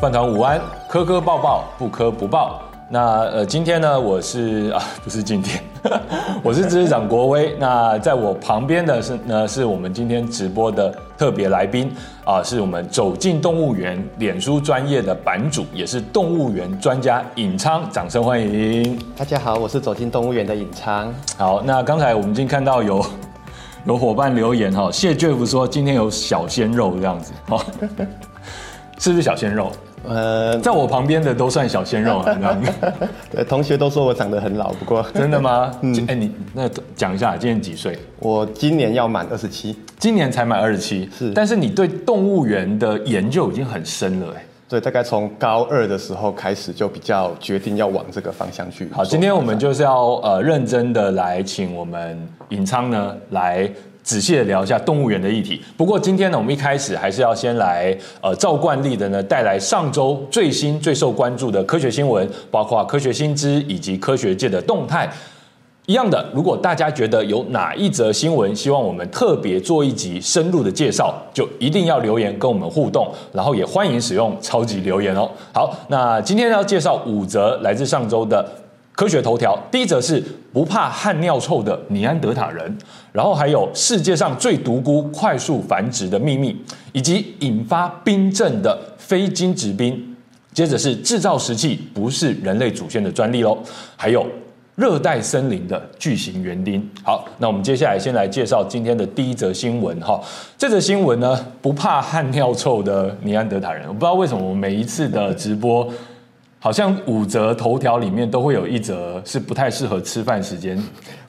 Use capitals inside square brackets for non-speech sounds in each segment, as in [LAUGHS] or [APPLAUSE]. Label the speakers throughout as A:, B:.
A: 饭团午安，磕磕抱抱，不磕不抱。那呃，今天呢，我是 [LAUGHS] 啊，不是今天，[LAUGHS] 我是知识长国威。那在我旁边的是呢，是我们今天直播的特别来宾啊，是我们走进动物园脸书专业的版主，也是动物园专家尹昌，掌声欢迎。
B: 大家好，我是走进动物园的尹昌。
A: 好，那刚才我们已经看到有 [LAUGHS] 有伙伴留言哈，谢 Jeff 说今天有小鲜肉这样子，哦，是不是小鲜肉？呃，在我旁边的都算小鲜肉啊，[LAUGHS] 这样子。
B: 对，同学都说我长得很老，不过
A: 真的吗？[LAUGHS] 嗯，哎、欸，你那讲一下，今年几岁？
B: 我今年要满二十七，
A: 今年才满二十七。是，但是你对动物园的研究已经很深了，哎。
B: 对，大概从高二的时候开始就比较决定要往这个方向去。
A: 好，今天我们就是要呃认真的来请我们尹昌呢来。仔细的聊一下动物园的议题。不过今天呢，我们一开始还是要先来，呃，照惯例的呢，带来上周最新最受关注的科学新闻，包括科学新知以及科学界的动态。一样的，如果大家觉得有哪一则新闻希望我们特别做一集深入的介绍，就一定要留言跟我们互动，然后也欢迎使用超级留言哦。好，那今天要介绍五则来自上周的。科学头条，第一则是不怕汗尿臭的尼安德塔人，然后还有世界上最独孤快速繁殖的秘密，以及引发冰症的非晶质冰。接着是制造石器不是人类祖先的专利喽，还有热带森林的巨型园丁。好，那我们接下来先来介绍今天的第一则新闻哈。这则新闻呢，不怕汗尿臭的尼安德塔人，我不知道为什么我每一次的直播。好像五则头条里面都会有一则是不太适合吃饭时间，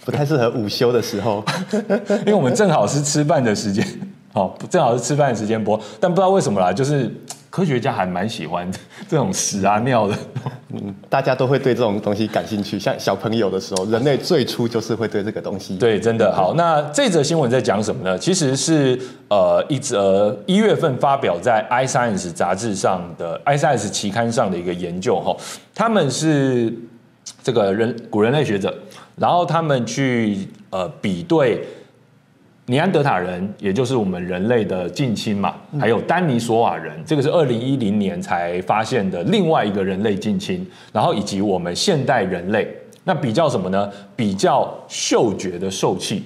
B: 不太适合午休的时候，[LAUGHS]
A: 因为我们正好是吃饭的时间，好，正好是吃饭的时间播，但不知道为什么啦，就是。科学家还蛮喜欢 [LAUGHS] 这种屎啊尿的，
B: 嗯，大家都会对这种东西感兴趣。像小朋友的时候，人类最初就是会对这个东西。
A: 对，真的好。那这则新闻在讲什么呢？其实是呃一则一月份发表在《iScience》杂志上的《iScience》期刊上的一个研究哈，他们是这个人古人类学者，然后他们去呃比对。尼安德塔人，也就是我们人类的近亲嘛，还有丹尼索瓦人，这个是二零一零年才发现的另外一个人类近亲，然后以及我们现代人类，那比较什么呢？比较嗅觉的受气。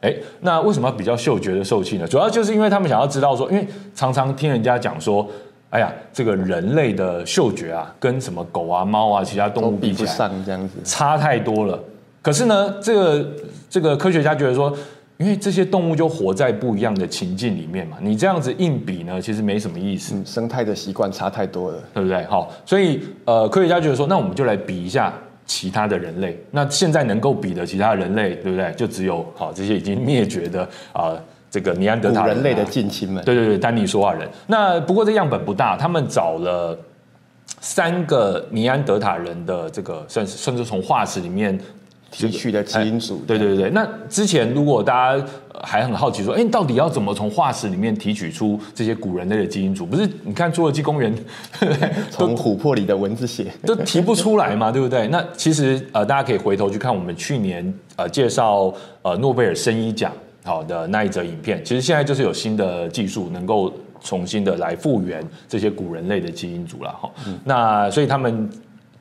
A: 哎，那为什么要比较嗅觉的受气呢？主要就是因为他们想要知道说，因为常常听人家讲说，哎呀，这个人类的嗅觉啊，跟什么狗啊、猫啊、其他动物比起来，
B: 这样子
A: 差太多了。可是呢，这个这个科学家觉得说。因为这些动物就活在不一样的情境里面嘛，你这样子硬比呢，其实没什么意思。
B: 嗯，生态的习惯差太多了，
A: 对不对？好，所以呃，科学家觉得说，那我们就来比一下其他的人类。那现在能够比的其他人类，对不对？就只有好这些已经灭绝的啊、呃，这个尼安德塔人、啊、
B: 人类的近亲们。
A: 对对对，丹尼说话人。那不过这样本不大，他们找了三个尼安德塔人的这个，算是甚至从化石里面。
B: 提取的基因组，
A: 对对对。那之前如果大家还很好奇说，哎，你到底要怎么从化石里面提取出这些古人类的基因组？不是，你看侏罗纪公园，[LAUGHS]
B: 从琥珀里的蚊子血
A: 都提不出来嘛，对不对？那其实呃，大家可以回头去看我们去年呃介绍呃诺贝尔生医奖好的那一则影片，其实现在就是有新的技术能够重新的来复原这些古人类的基因组了哈。嗯、那所以他们。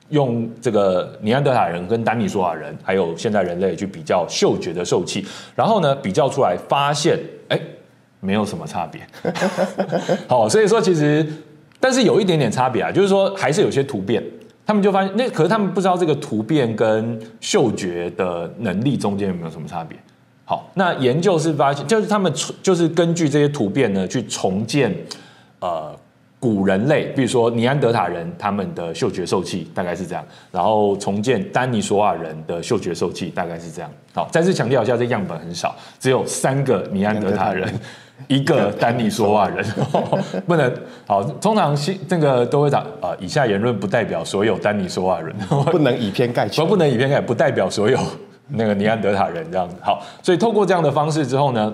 A: 用这个尼安德塔人跟丹尼索瓦人，还有现代人类去比较嗅觉的受器，然后呢，比较出来发现，哎，没有什么差别。[LAUGHS] 好，所以说其实，但是有一点点差别啊，就是说还是有些突变。他们就发现，那可是他们不知道这个突变跟嗅觉的能力中间有没有什么差别。好，那研究是发现，就是他们就是根据这些突变呢，去重建，呃。古人类，比如说尼安德塔人，他们的嗅觉受器大概是这样，然后重建丹尼索瓦人的嗅觉受器大概是这样。好，再次强调一下，这样本很少，只有三个尼安德塔人，[LAUGHS] 一个丹尼索瓦人，不能好。通常这个都会讲啊，以下言论不代表所有丹尼索瓦人，[LAUGHS]
B: 不能以偏概全，
A: 不能以偏概，不代表所有那个尼安德塔人这样子。好，所以透过这样的方式之后呢？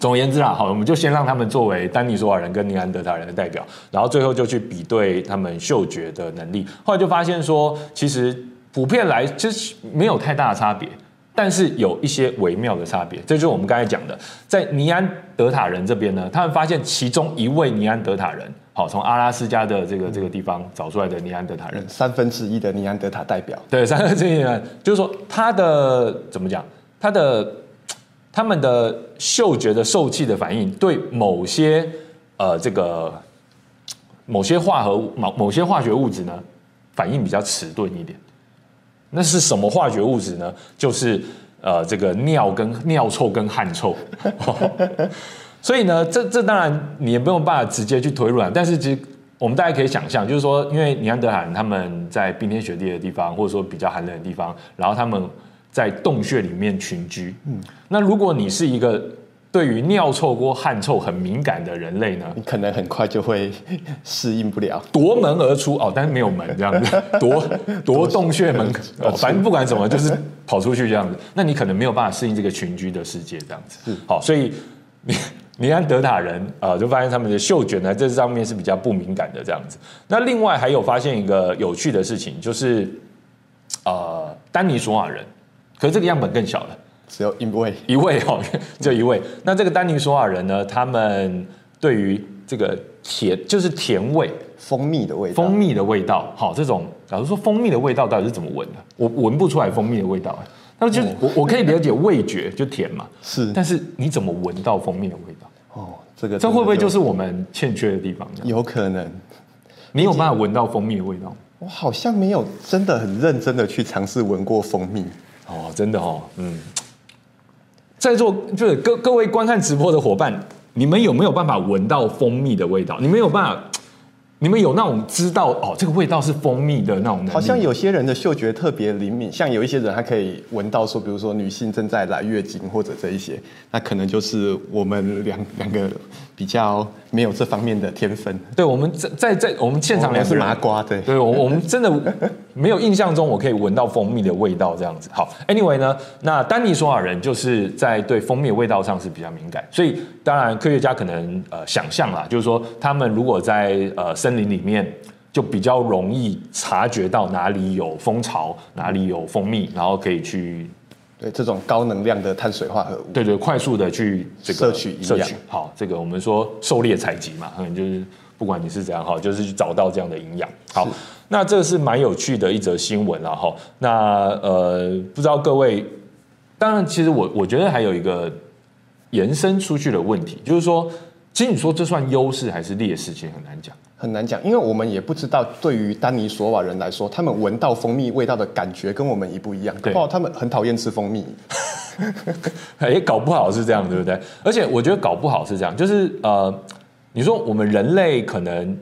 A: 总而言之啦，好，我们就先让他们作为丹尼索瓦人跟尼安德塔人的代表，然后最后就去比对他们嗅觉的能力。后来就发现说，其实普遍来其实没有太大的差别，但是有一些微妙的差别。这就是我们刚才讲的，在尼安德塔人这边呢，他们发现其中一位尼安德塔人好，从阿拉斯加的这个这个地方找出来的尼安德塔人，
B: 三分之一的尼安德塔代表。
A: 对，三分之一的，就是说他的怎么讲？他的他们的嗅觉的受器的反应，对某些呃这个某些化合物某某些化学物质呢，反应比较迟钝一点。那是什么化学物质呢？就是呃这个尿跟尿臭跟汗臭。[LAUGHS] 所以呢，这这当然你也不用办法直接去推论，但是其实我们大家可以想象，就是说，因为尼安德塔人他们在冰天雪地的地方，或者说比较寒冷的地方，然后他们在洞穴里面群居。嗯，那如果你是一个对于尿臭或汗臭很敏感的人类呢，
B: 你可能很快就会适应不了，
A: 夺门而出哦，但是没有门这样子，[LAUGHS] 夺夺洞穴门，哦，反正不管怎么，就是跑出去这样子，那你可能没有办法适应这个群居的世界这样子。好，所以 [LAUGHS] 你。尼安德塔人啊、呃，就发现他们的嗅觉呢，这上面是比较不敏感的这样子。那另外还有发现一个有趣的事情，就是呃，丹尼索瓦人，可是这个样本更小了，
B: 只有一位，
A: 一位哦，就一位。那这个丹尼索瓦人呢，他们对于这个甜，就是甜味，
B: 蜂蜜的味道，
A: 蜂蜜的味道，好，这种假如说蜂蜜的味道到底是怎么闻的？我闻不出来蜂蜜的味道。那就我我可以了解味觉就甜嘛，
B: 是，
A: 但是你怎么闻到蜂蜜的味道？
B: 哦，这个
A: 这会不会就是我们欠缺的地方？
B: 有可能，
A: 你有办法闻到蜂蜜的味道？
B: 我好像没有真的很认真的去尝试闻过蜂蜜。
A: 哦，真的哦，嗯，在座就是各各位观看直播的伙伴，你们有没有办法闻到蜂蜜的味道？你们有办法？你们有那种知道哦，这个味道是蜂蜜的那种？
B: 好像有些人的嗅觉特别灵敏，像有一些人他可以闻到说，比如说女性正在来月经或者这一些，那可能就是我们两两个比较没有这方面的天分。
A: 对，我们在在在我们现场两
B: 是麻瓜，对，
A: 对我我们真的没有印象中我可以闻到蜂蜜的味道这样子。好，Anyway 呢，那丹尼索瓦人就是在对蜂蜜的味道上是比较敏感，所以当然科学家可能呃想象啦，就是说他们如果在呃森林里面就比较容易察觉到哪里有蜂巢，哪里有蜂蜜，然后可以去
B: 对这种高能量的碳水化合物，
A: 对对，快速的去这个
B: 摄取营养。
A: 好，这个我们说狩猎采集嘛，可能就是不管你是怎样好，就是去找到这样的营养。好，那这是蛮有趣的一则新闻了哈。那呃，不知道各位，当然，其实我我觉得还有一个延伸出去的问题，就是说。其实你说这算优势还是劣势，其实很难讲，
B: 很难讲，因为我们也不知道对于丹尼索瓦人来说，他们闻到蜂蜜味道的感觉跟我们一不一样。对，他们很讨厌吃蜂蜜，[LAUGHS]
A: 哎，搞不好是这样，对不对？而且我觉得搞不好是这样，就是呃，你说我们人类可能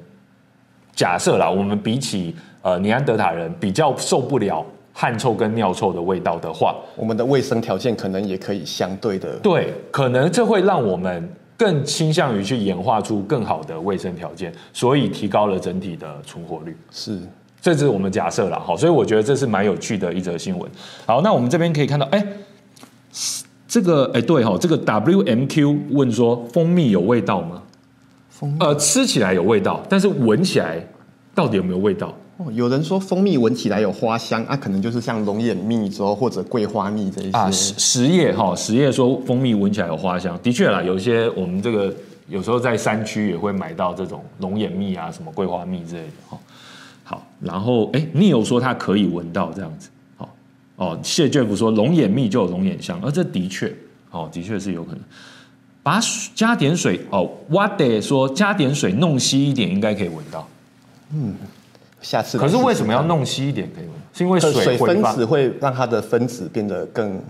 A: 假设啦，我们比起呃尼安德塔人比较受不了汗臭跟尿臭的味道的话，
B: 我们的卫生条件可能也可以相对的，
A: 对，可能这会让我们。更倾向于去演化出更好的卫生条件，所以提高了整体的存活率。
B: 是，
A: 这是我们假设了，好，所以我觉得这是蛮有趣的一则新闻。好，那我们这边可以看到，哎，这个，哎，对哈，这个 WMQ 问说，蜂蜜有味道吗？蜂蜜，呃，吃起来有味道，但是闻起来到底有没有味道？
B: 哦，有人说蜂蜜闻起来有花香啊，可能就是像龙眼蜜之后或者桂花蜜这一些
A: 啊。实实业哈，实业说蜂蜜闻起来有花香，的确啦，有一些我们这个有时候在山区也会买到这种龙眼蜜啊，什么桂花蜜之类的哈。好，然后哎，你有说它可以闻到这样子，好哦，谢 Jeff 说龙眼蜜就有龙眼香，而这的确哦，的确是有可能。把加点水哦，What 说加点水弄稀一点，应该可以闻到，嗯。
B: 下次
A: 可是为什么要弄稀一点？可以吗？是因为水，
B: 水分子会让它的分子变得更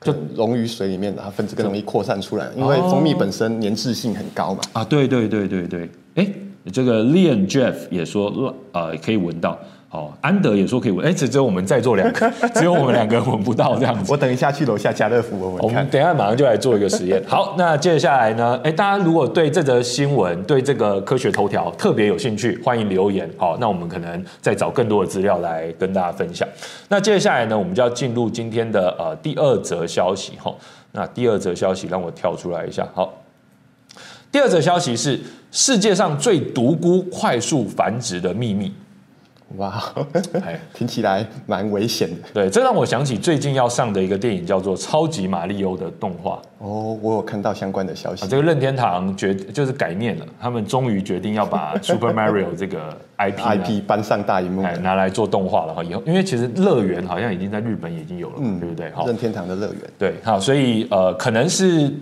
B: 就溶于水里面，然后分子更容易扩散出来。因为蜂蜜本身粘滞性很高嘛。
A: 啊，对对对对对。哎，这个 Leon Jeff 也说，呃，可以闻到。哦，安德也说可以闻，哎，只只有我们在座两个，只有我们两个闻不到这样子。
B: 我等一下去楼下家乐福闻闻看。
A: 我们等一下马上就来做一个实验。好，那接下来呢？哎，大家如果对这则新闻、对这个科学头条特别有兴趣，欢迎留言。好，那我们可能再找更多的资料来跟大家分享。那接下来呢，我们就要进入今天的呃第二则消息。哈，那第二则消息让我跳出来一下。好，第二则消息是世界上最独孤快速繁殖的秘密。
B: 哇，[LAUGHS] 听起来蛮危险的。
A: 对，这让我想起最近要上的一个电影，叫做《超级玛利欧》的动画。
B: 哦，我有看到相关的消息。
A: 啊、这个任天堂决就是改念了，他们终于决定要把 Super Mario 这个 IP [LAUGHS]
B: IP 搬上大荧幕，
A: 拿来做动画了哈。以后，因为其实乐园好像已经在日本已经有了，嗯，对不对？好，
B: 任天堂的乐园。
A: 对，好，所以呃，可能是。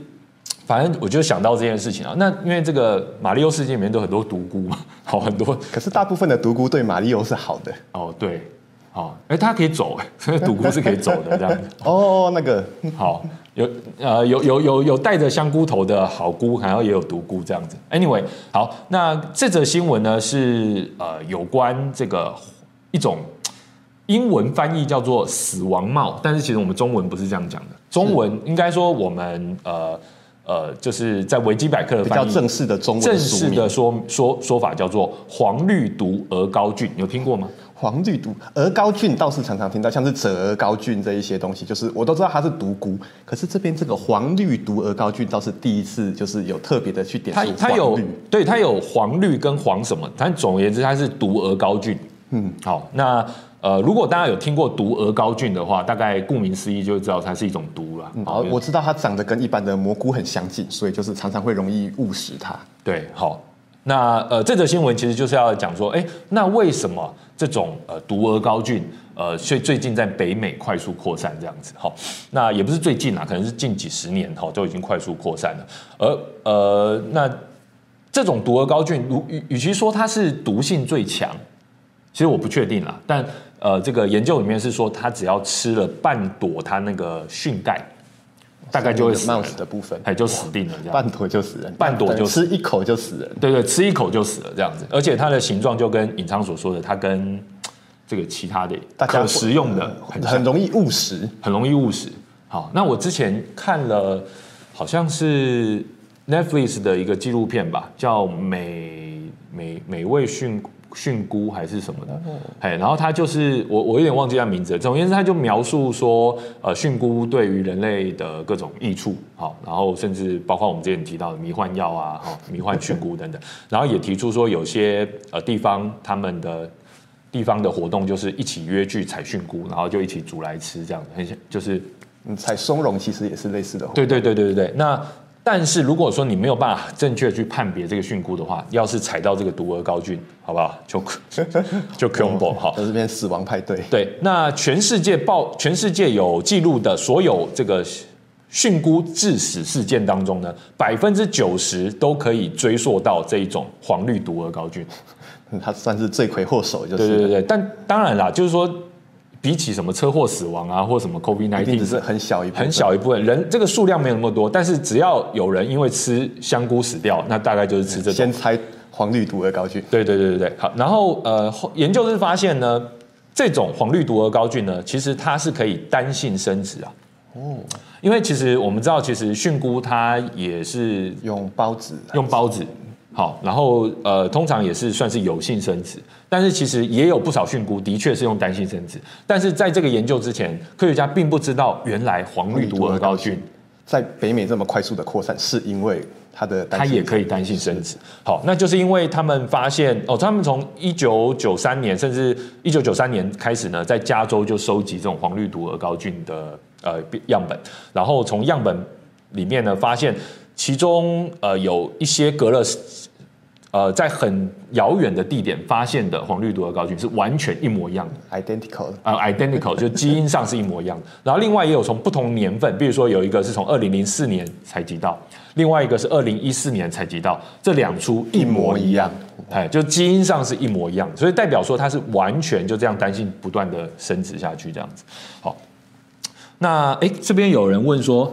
A: 反正我就想到这件事情啊，那因为这个马里奥世界里面都很多独孤嘛，[LAUGHS] 好很多，
B: 可是大部分的独孤对马里奥是好的
A: 哦，对，好，哎，他可以走，哎，所以独孤是可以走的这样子。[LAUGHS]
B: 哦，那个
A: 好，有呃有有有有带着香菇头的好菇，然后也有独孤这样子。Anyway，好，那这则新闻呢是呃有关这个一种英文翻译叫做死亡帽，但是其实我们中文不是这样讲的，中文应该说我们呃。呃，就是在维基百科的
B: 比较正式的中文
A: 正式的说说说法叫做黄绿毒鹅膏菌，有听过吗？
B: 黄绿毒鹅膏菌倒是常常听到，像是折鹅膏菌这一些东西，就是我都知道它是毒菇，可是这边这个黄绿毒鹅膏菌倒是第一次，就是有特别的去点。它它有
A: 对它有黄绿跟黄什么，但总而言之它是毒鹅膏菌。嗯，好，那。呃，如果大家有听过毒鹅膏菌的话，大概顾名思义就知道它是一种毒了。
B: 好，我知道它长得跟一般的蘑菇很相近，所以就是常常会容易误食它。
A: 对，好，那呃，这则新闻其实就是要讲说，哎，那为什么这种呃毒鹅膏菌呃，最最近在北美快速扩散这样子？好，那也不是最近啊，可能是近几十年哈，就已经快速扩散了。而呃，那这种毒鹅膏菌，如与与其说它是毒性最强，其实我不确定啦，但。呃，这个研究里面是说，他只要吃了半朵它那个蕈盖，大概就会死。
B: 的部分，
A: 哎，就死定了，这样。
B: 半朵就死人，
A: 半朵就
B: 吃一口就死人。
A: 对对，吃一口就死了这样子。而且它的形状就跟尹昌所说的，它跟这个其他的可食用的很
B: 很容易误食，
A: 很容易误食。好，那我之前看了，好像是 Netflix 的一个纪录片吧，叫美美美味蕈。蕈菇还是什么的，哎，然后他就是我，我有点忘记他名字。总而言之，他就描述说，呃，蕈菇对于人类的各种益处，好，然后甚至包括我们之前提到的迷幻药啊，好，迷幻蕈菇等等，然后也提出说，有些呃地方他们的地方的活动就是一起约去采蕈菇，然后就一起煮来吃，这样子，很像就是
B: 采松茸其实也是类似的。
A: 对对对对对对，那。但是如果说你没有办法正确去判别这个蕈菇的话，要是踩到这个毒鹅膏菌，好不好？就 [LAUGHS] 就恐怖哈，
B: 在这边死亡派对。
A: 对，那全世界报全世界有记录的所有这个蕈菇致死事件当中呢，百分之九十都可以追溯到这一种黄绿毒鹅膏菌，[LAUGHS]
B: 它算是罪魁祸首，就是。
A: 对对对，但当然啦，就是说。比起什么车祸死亡啊，或什么 COVID-19，
B: 只是很小一部分，
A: 很小一部分人，这个数量没有那么多。但是只要有人因为吃香菇死掉，那大概就是吃这种。
B: 先猜黄绿毒鹅膏菌。
A: 对对对对对，好。然后呃，研究是发现呢，这种黄绿毒鹅膏菌呢，其实它是可以单性生殖啊。哦。因为其实我们知道，其实蕈菇它也是
B: 用孢子，
A: 用孢子。好，然后呃，通常也是算是有性生殖，但是其实也有不少蕈菇的确是用单性生殖。但是在这个研究之前，科学家并不知道原来黄绿毒鹅膏菌
B: 在北美这么快速的扩散，是因为它的
A: 它也可以单性生殖。好，那就是因为他们发现哦，他们从一九九三年甚至一九九三年开始呢，在加州就收集这种黄绿毒鹅膏菌的呃样本，然后从样本里面呢发现。其中呃有一些隔了呃在很遥远的地点发现的黄绿毒鹅膏菌是完全一模一样的，[LAUGHS]
B: identical
A: 呃 identical 就基因上是一模一样的。[LAUGHS] 然后另外也有从不同年份，比如说有一个是从二零零四年采集到，另外一个是二零一四年采集到，这两株一模一样，哎，就基因上是一模一样，所以代表说它是完全就这样单性不断的生殖下去这样子。好，那哎这边有人问说。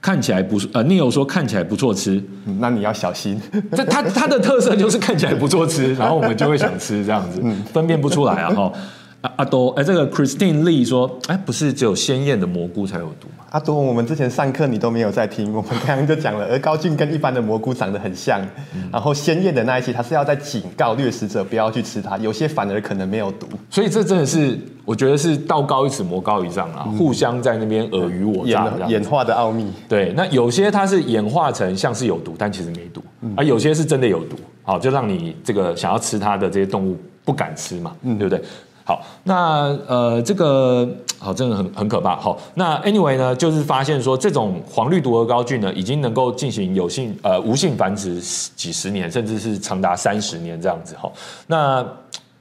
A: 看起来不呃，Neil 说看起来不错吃，
B: 嗯，那你要小心。[LAUGHS]
A: 这它它的特色就是看起来不错吃，然后我们就会想吃这样子，分辨不出来啊哈。阿阿多哎，这个 Christine Lee 说，哎，不是只有鲜艳的蘑菇才有毒吗？
B: 阿多，我们之前上课你都没有在听，我们刚刚就讲了，而高菌跟一般的蘑菇长得很像，嗯、然后鲜艳的那一期，它是要在警告掠食者不要去吃它，有些反而可能没有毒，
A: 所以这真的是我觉得是道高一尺，魔高一丈啊，嗯、互相在那边尔虞我诈，
B: 演演化的奥秘。
A: 对，那有些它是演化成像是有毒，但其实没毒，而、嗯、有些是真的有毒，好，就让你这个想要吃它的这些动物。不敢吃嘛，嗯，对不对？好，那呃，这个好，真的很很可怕。好，那 anyway 呢，就是发现说，这种黄绿毒鹅膏菌呢，已经能够进行有性呃无性繁殖几十年，甚至是长达三十年这样子。哈，那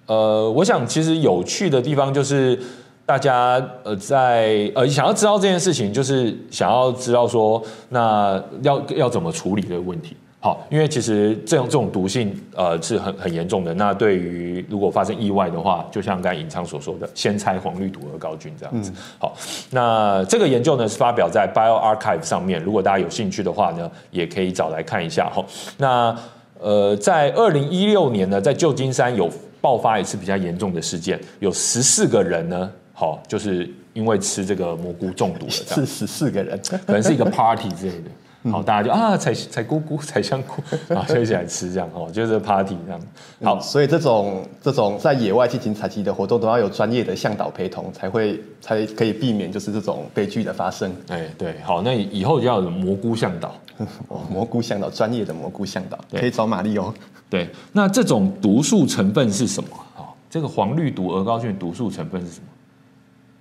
A: 呃，我想其实有趣的地方就是，大家呃在呃想要知道这件事情，就是想要知道说，那要要怎么处理这个问题。好，因为其实这种这种毒性，呃，是很很严重的。那对于如果发生意外的话，就像刚才尹昌所说的，先拆黄绿毒鹅膏菌这样子。嗯、好，那这个研究呢是发表在 BioArchive 上面，如果大家有兴趣的话呢，也可以找来看一下哈。那呃，在二零一六年呢，在旧金山有爆发一次比较严重的事件，有十四个人呢，好，就是因为吃这个蘑菇中毒了，
B: 是十四个人，
A: 可能是一个 party 之类的。好，大家就啊，采采菇菇，采香菇，啊，就一起来吃这样哦，就是 party 这样。好，
B: 嗯、所以这种这种在野外进行采集的活动，都要有专业的向导陪同，才会才可以避免就是这种悲剧的发生。
A: 哎，对，好，那以后就要有蘑菇向导，[LAUGHS]
B: 哦，蘑菇向导，专业的蘑菇向导，可以找玛丽哦。
A: 对，那这种毒素成分是什么？好，这个黄绿毒鹅膏菌毒素成分是什么？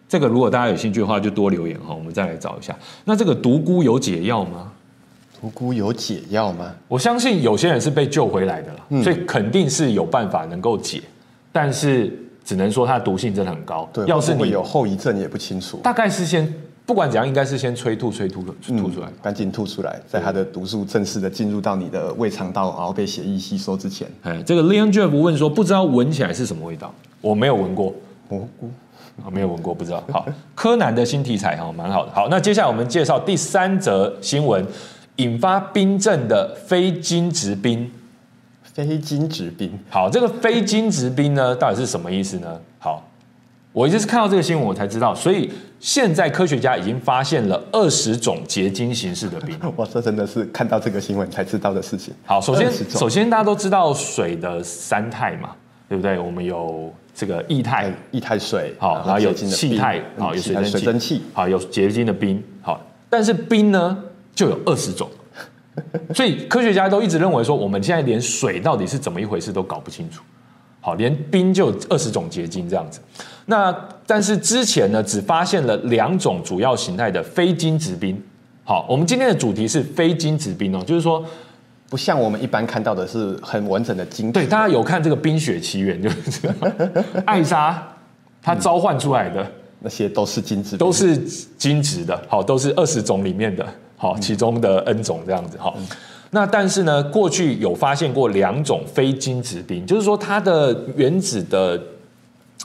A: 这个如果大家有兴趣的话，就多留言哈，我们再来找一下。那这个毒菇有解药吗？
B: 独孤有解药吗？
A: 我相信有些人是被救回来的了，嗯、所以肯定是有办法能够解，但是只能说它的毒性真的很高。
B: 对，要是你有后遗症也不清楚。
A: 大概是先不管怎样，应该是先催吐、催吐、吐出来，
B: 赶紧、嗯、吐出来，在它的毒素正式的进入到你的胃肠道，然后被血液吸收之前。
A: 哎，这个 Leon Jeff 问说，不知道闻起来是什么味道？我没有闻过
B: 蘑菇，
A: 我没有闻过，不知道。好，[LAUGHS] 柯南的新题材哈，蛮好的。好，那接下来我们介绍第三则新闻。引发冰症的非金质冰，
B: 非金质冰。
A: 好，这个非金质冰呢，到底是什么意思呢？好，我一直是看到这个新闻，我才知道。所以现在科学家已经发现了二十种结晶形式的冰。
B: 哇，这真的是看到这个新闻才知道的事情。[LAUGHS]
A: 好，首先，首先大家都知道水的三态嘛，对不对？我们有这个液态，
B: 液态水，
A: 好，然后有气态，好，有水蒸气，好，有结晶的冰，好，但是冰呢？就有二十种，[LAUGHS] 所以科学家都一直认为说，我们现在连水到底是怎么一回事都搞不清楚。好，连冰就有二十种结晶这样子。那但是之前呢，只发现了两种主要形态的非晶质冰。好，我们今天的主题是非晶质冰哦，就是说
B: 不像我们一般看到的是很完整的晶。
A: 对，大家有看这个《冰雪奇缘》就是艾莎她召唤出来的、嗯、
B: 那些都是晶质，
A: 都是晶质的。好，都是二十种里面的。好，其中的 N 种这样子哈，那但是呢，过去有发现过两种非金质冰，就是说它的原子的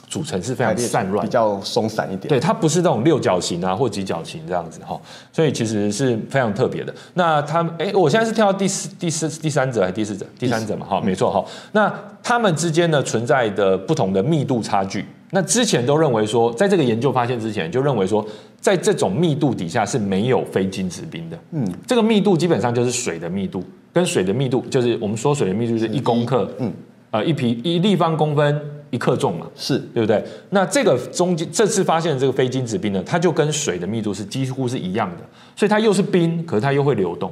A: 组成是非常散乱，
B: 比较松散一点。
A: 对，它不是那种六角形啊或几角形这样子哈，所以其实是非常特别的。那他们，哎，我现在是跳到第四、第四、第三者还是第四者？第三者嘛，哈，没错哈。那它们之间呢存在的不同的密度差距。那之前都认为说，在这个研究发现之前，就认为说，在这种密度底下是没有非晶质冰的。嗯，这个密度基本上就是水的密度，跟水的密度就是我们说水的密度是一公克，嗯，呃，一皮一立方公分一克重嘛，
B: 是
A: 对不对？那这个中间这次发现的这个非晶质冰呢，它就跟水的密度是几乎是一样的，所以它又是冰，可是它又会流动，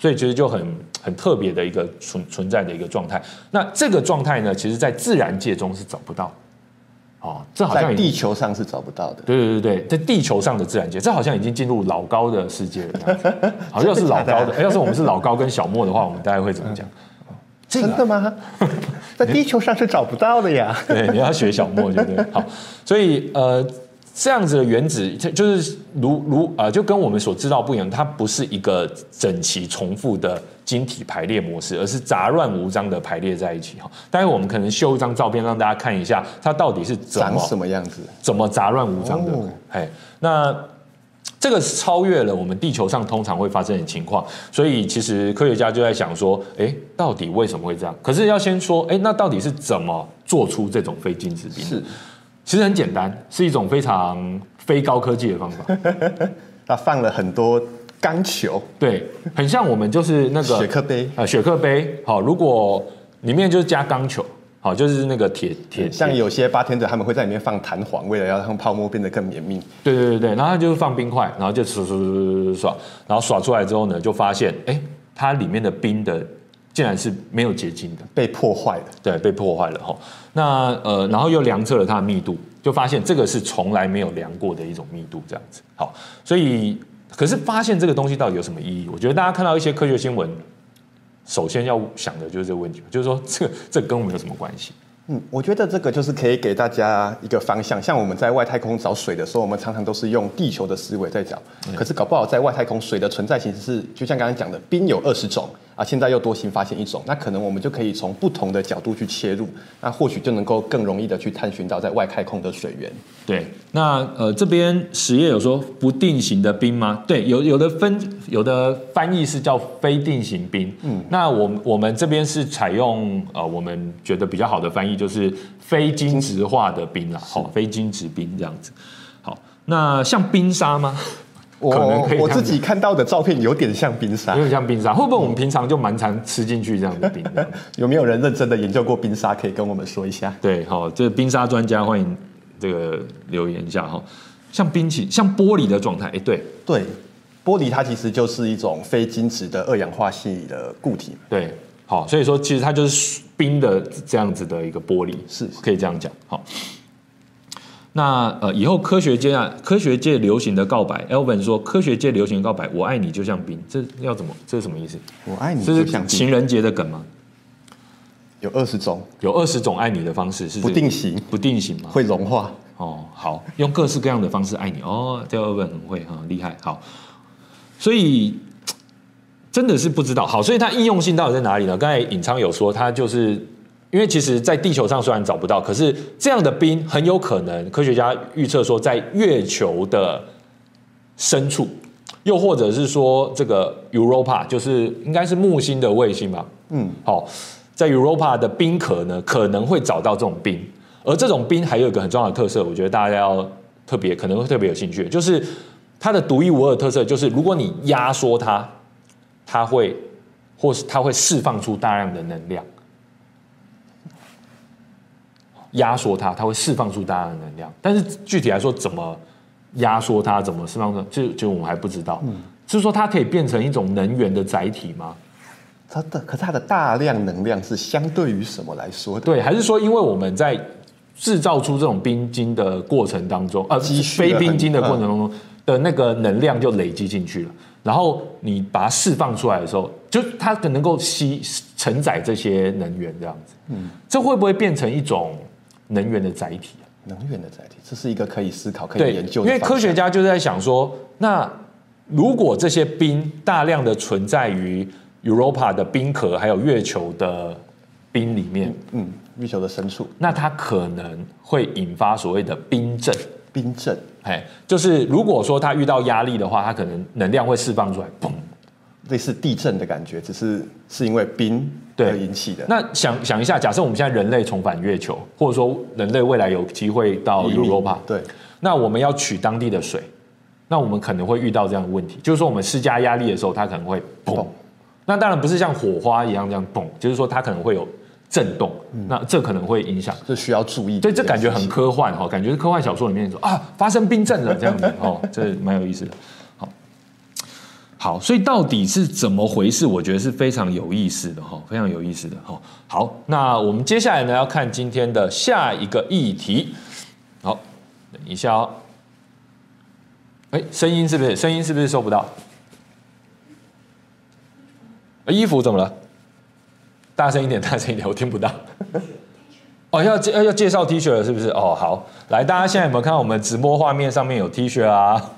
A: 所以其实就很很特别的一个存存在的一个状态。那这个状态呢，其实在自然界中是找不到。哦，这好像
B: 在地球上是找不到的。
A: 对对对对，在地球上的自然界，这好像已经进入老高的世界了。[LAUGHS] 好，像是老高的，要是我们是老高跟小莫的话，我们大概会怎么讲？[LAUGHS]
B: 真的吗？在地球上是找不到的呀。[LAUGHS]
A: 对，你要学小莫，对不对？好，所以呃。这样子的原子，就是如如呃，就跟我们所知道不一样，它不是一个整齐重复的晶体排列模式，而是杂乱无章的排列在一起哈。待会我们可能秀一张照片让大家看一下，它到底是怎么
B: 长什么样子，
A: 怎么杂乱无章的。哎、哦，那这个是超越了我们地球上通常会发生的情况，所以其实科学家就在想说，哎，到底为什么会这样？可是要先说，哎，那到底是怎么做出这种非晶质冰？是。其实很简单，是一种非常非高科技的方法。[LAUGHS]
B: 它放了很多钢球，
A: 对，很像我们就是那个
B: 雪克杯
A: 啊，雪克杯。好，如果里面就是加钢球，好，就是那个铁铁。
B: 像有些八天者他们会在里面放弹簧，为了要让泡沫变得更绵密。
A: 对对对对，然后他就是放冰块，然后就刷刷刷刷刷，然后刷出来之后呢，就发现哎，它里面的冰的竟然是没有结晶的，
B: 被破坏了。
A: 对，被破坏了哈。那呃，然后又量测了它的密度，就发现这个是从来没有量过的一种密度，这样子。好，所以可是发现这个东西到底有什么意义？我觉得大家看到一些科学新闻，首先要想的就是这个问题，就是说这个这跟我们有什么关系？
B: 嗯，我觉得这个就是可以给大家一个方向。像我们在外太空找水的时候，我们常常都是用地球的思维在找，可是搞不好在外太空水的存在其实是，就像刚刚讲的，冰有二十种。啊，现在又多新发现一种，那可能我们就可以从不同的角度去切入，那或许就能够更容易的去探寻到在外太空的水源。
A: 对，那呃这边实验有说不定型的冰吗？对，有有的分有的翻译是叫非定型冰。嗯，那我我们这边是采用呃我们觉得比较好的翻译就是非晶质化的冰啦，好，非晶质冰这样子。好，那像冰沙吗？
B: 我可能可以我自己看到的照片有点像冰沙，
A: 有点像冰沙。会不会我们平常就蛮常吃进去这样的冰？[LAUGHS]
B: 有没有人认真的研究过冰沙？可以跟我们说一下。
A: 对，好，这个冰沙专家欢迎这个留言一下哈。像冰淇淋，像玻璃的状态，哎，对
B: 对，玻璃它其实就是一种非晶质的二氧化系的固体。
A: 对，好，所以说其实它就是冰的这样子的一个玻璃，
B: 是
A: 可以这样讲。好。那呃，以后科学界啊，科学界流行的告白，Elvin 说，科学界流行的告白，我爱你就像冰，这要怎么？这是什么意思？
B: 我爱你就像冰，这是
A: 情人节的梗吗？
B: 有二十种，
A: 有二十种爱你的方式是、这个、
B: 不定型，
A: 不定型吗？[LAUGHS]
B: 会融化
A: 哦。好，用各式各样的方式爱你哦，这 Elvin 很会哈，厉害。好，所以真的是不知道。好，所以它应用性到底在哪里呢？刚才尹昌有说，它就是。因为其实，在地球上虽然找不到，可是这样的冰很有可能，科学家预测说，在月球的深处，又或者是说，这个 Europa 就是应该是木星的卫星吧？嗯，好，在 Europa 的冰壳呢，可能会找到这种冰，而这种冰还有一个很重要的特色，我觉得大家要特别可能会特别有兴趣，就是它的独一无二的特色，就是如果你压缩它，它会，或是它会释放出大量的能量。压缩它，它会释放出大量的能量。但是具体来说，怎么压缩它，怎么释放出，就就我们还不知道。嗯，就是说它可以变成一种能源的载体吗？
B: 它的，可是它的大量能量是相对于什么来说的？
A: 对，还是说因为我们在制造出这种冰晶的过程当中，呃，非冰晶的过程当中的那个能量就累积进去了，然后你把它释放出来的时候，就它可能够吸承载这些能源这样子。嗯，这会不会变成一种？能源的载体，
B: 能源的载体，这是一个可以思考、可以研究的。
A: 因为科学家就在想说，那如果这些冰大量的存在于 Europa 的冰壳，还有月球的冰里面，
B: 嗯，嗯，月球的深处，
A: 那它可能会引发所谓的冰震。
B: 冰震，
A: 哎，就是如果说它遇到压力的话，它可能能量会释放出来，砰。
B: 类似地震的感觉，只是是因为冰对引起的。
A: 那想想一下，假设我们现在人类重返月球，或者说人类未来有机会到 Europa，
B: 对，
A: 那我们要取当地的水，那我们可能会遇到这样的问题，就是说我们施加压力的时候，它可能会砰。那当然不是像火花一样这样砰，就是说它可能会有震动，嗯、那这可能会影响，
B: 这需要注意。
A: 对，这感觉很科幻哈，感觉是科幻小说里面说啊，发生冰震了这样子哦，这蛮有意思的。好，所以到底是怎么回事？我觉得是非常有意思的哈，非常有意思的哈。好，那我们接下来呢要看今天的下一个议题。好，等一下哦。哎，声音是不是？声音是不是收不到？衣服怎么了？大声一点，大声一点，我听不到。哦，要介要介绍 T 恤了，是不是？哦，好，来，大家现在有没有看到我们直播画面上面有 T 恤啊？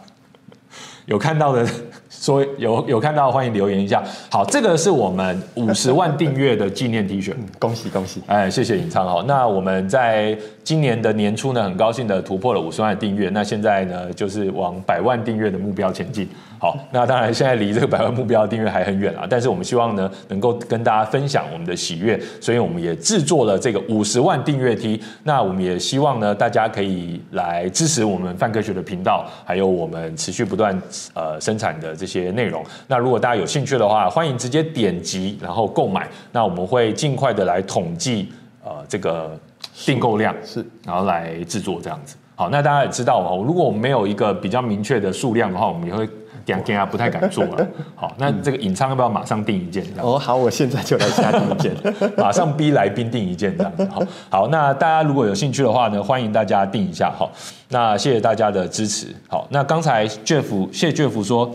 A: 有看到的。所以有有看到，欢迎留言一下。好，这个是我们五十万订阅的纪念 T 恤，
B: 恭喜恭喜！
A: 哎，谢谢尹昌。好，那我们在今年的年初呢，很高兴的突破了五十万订阅。那现在呢，就是往百万订阅的目标前进。好，那当然现在离这个百万目标订阅还很远啊，但是我们希望呢，能够跟大家分享我们的喜悦，所以我们也制作了这个五十万订阅 T。那我们也希望呢，大家可以来支持我们范科学的频道，还有我们持续不断呃生产的这些内容。那如果大家有兴趣的话，欢迎直接点击然后购买。那我们会尽快的来统计呃这个订购量
B: 是，
A: 然后来制作这样子。好，那大家也知道哦，如果我们没有一个比较明确的数量的话，我们也会。点点啊不太敢做了。[LAUGHS] 好，那这个引昌要不要马上订一件？
B: 哦，好，我现在就来下订一件，
A: 马上逼来宾订一件这样子。好，好，那大家如果有兴趣的话呢，欢迎大家订一下。好，那谢谢大家的支持。好，那刚才 Jeff 谢谢 Jeff 说，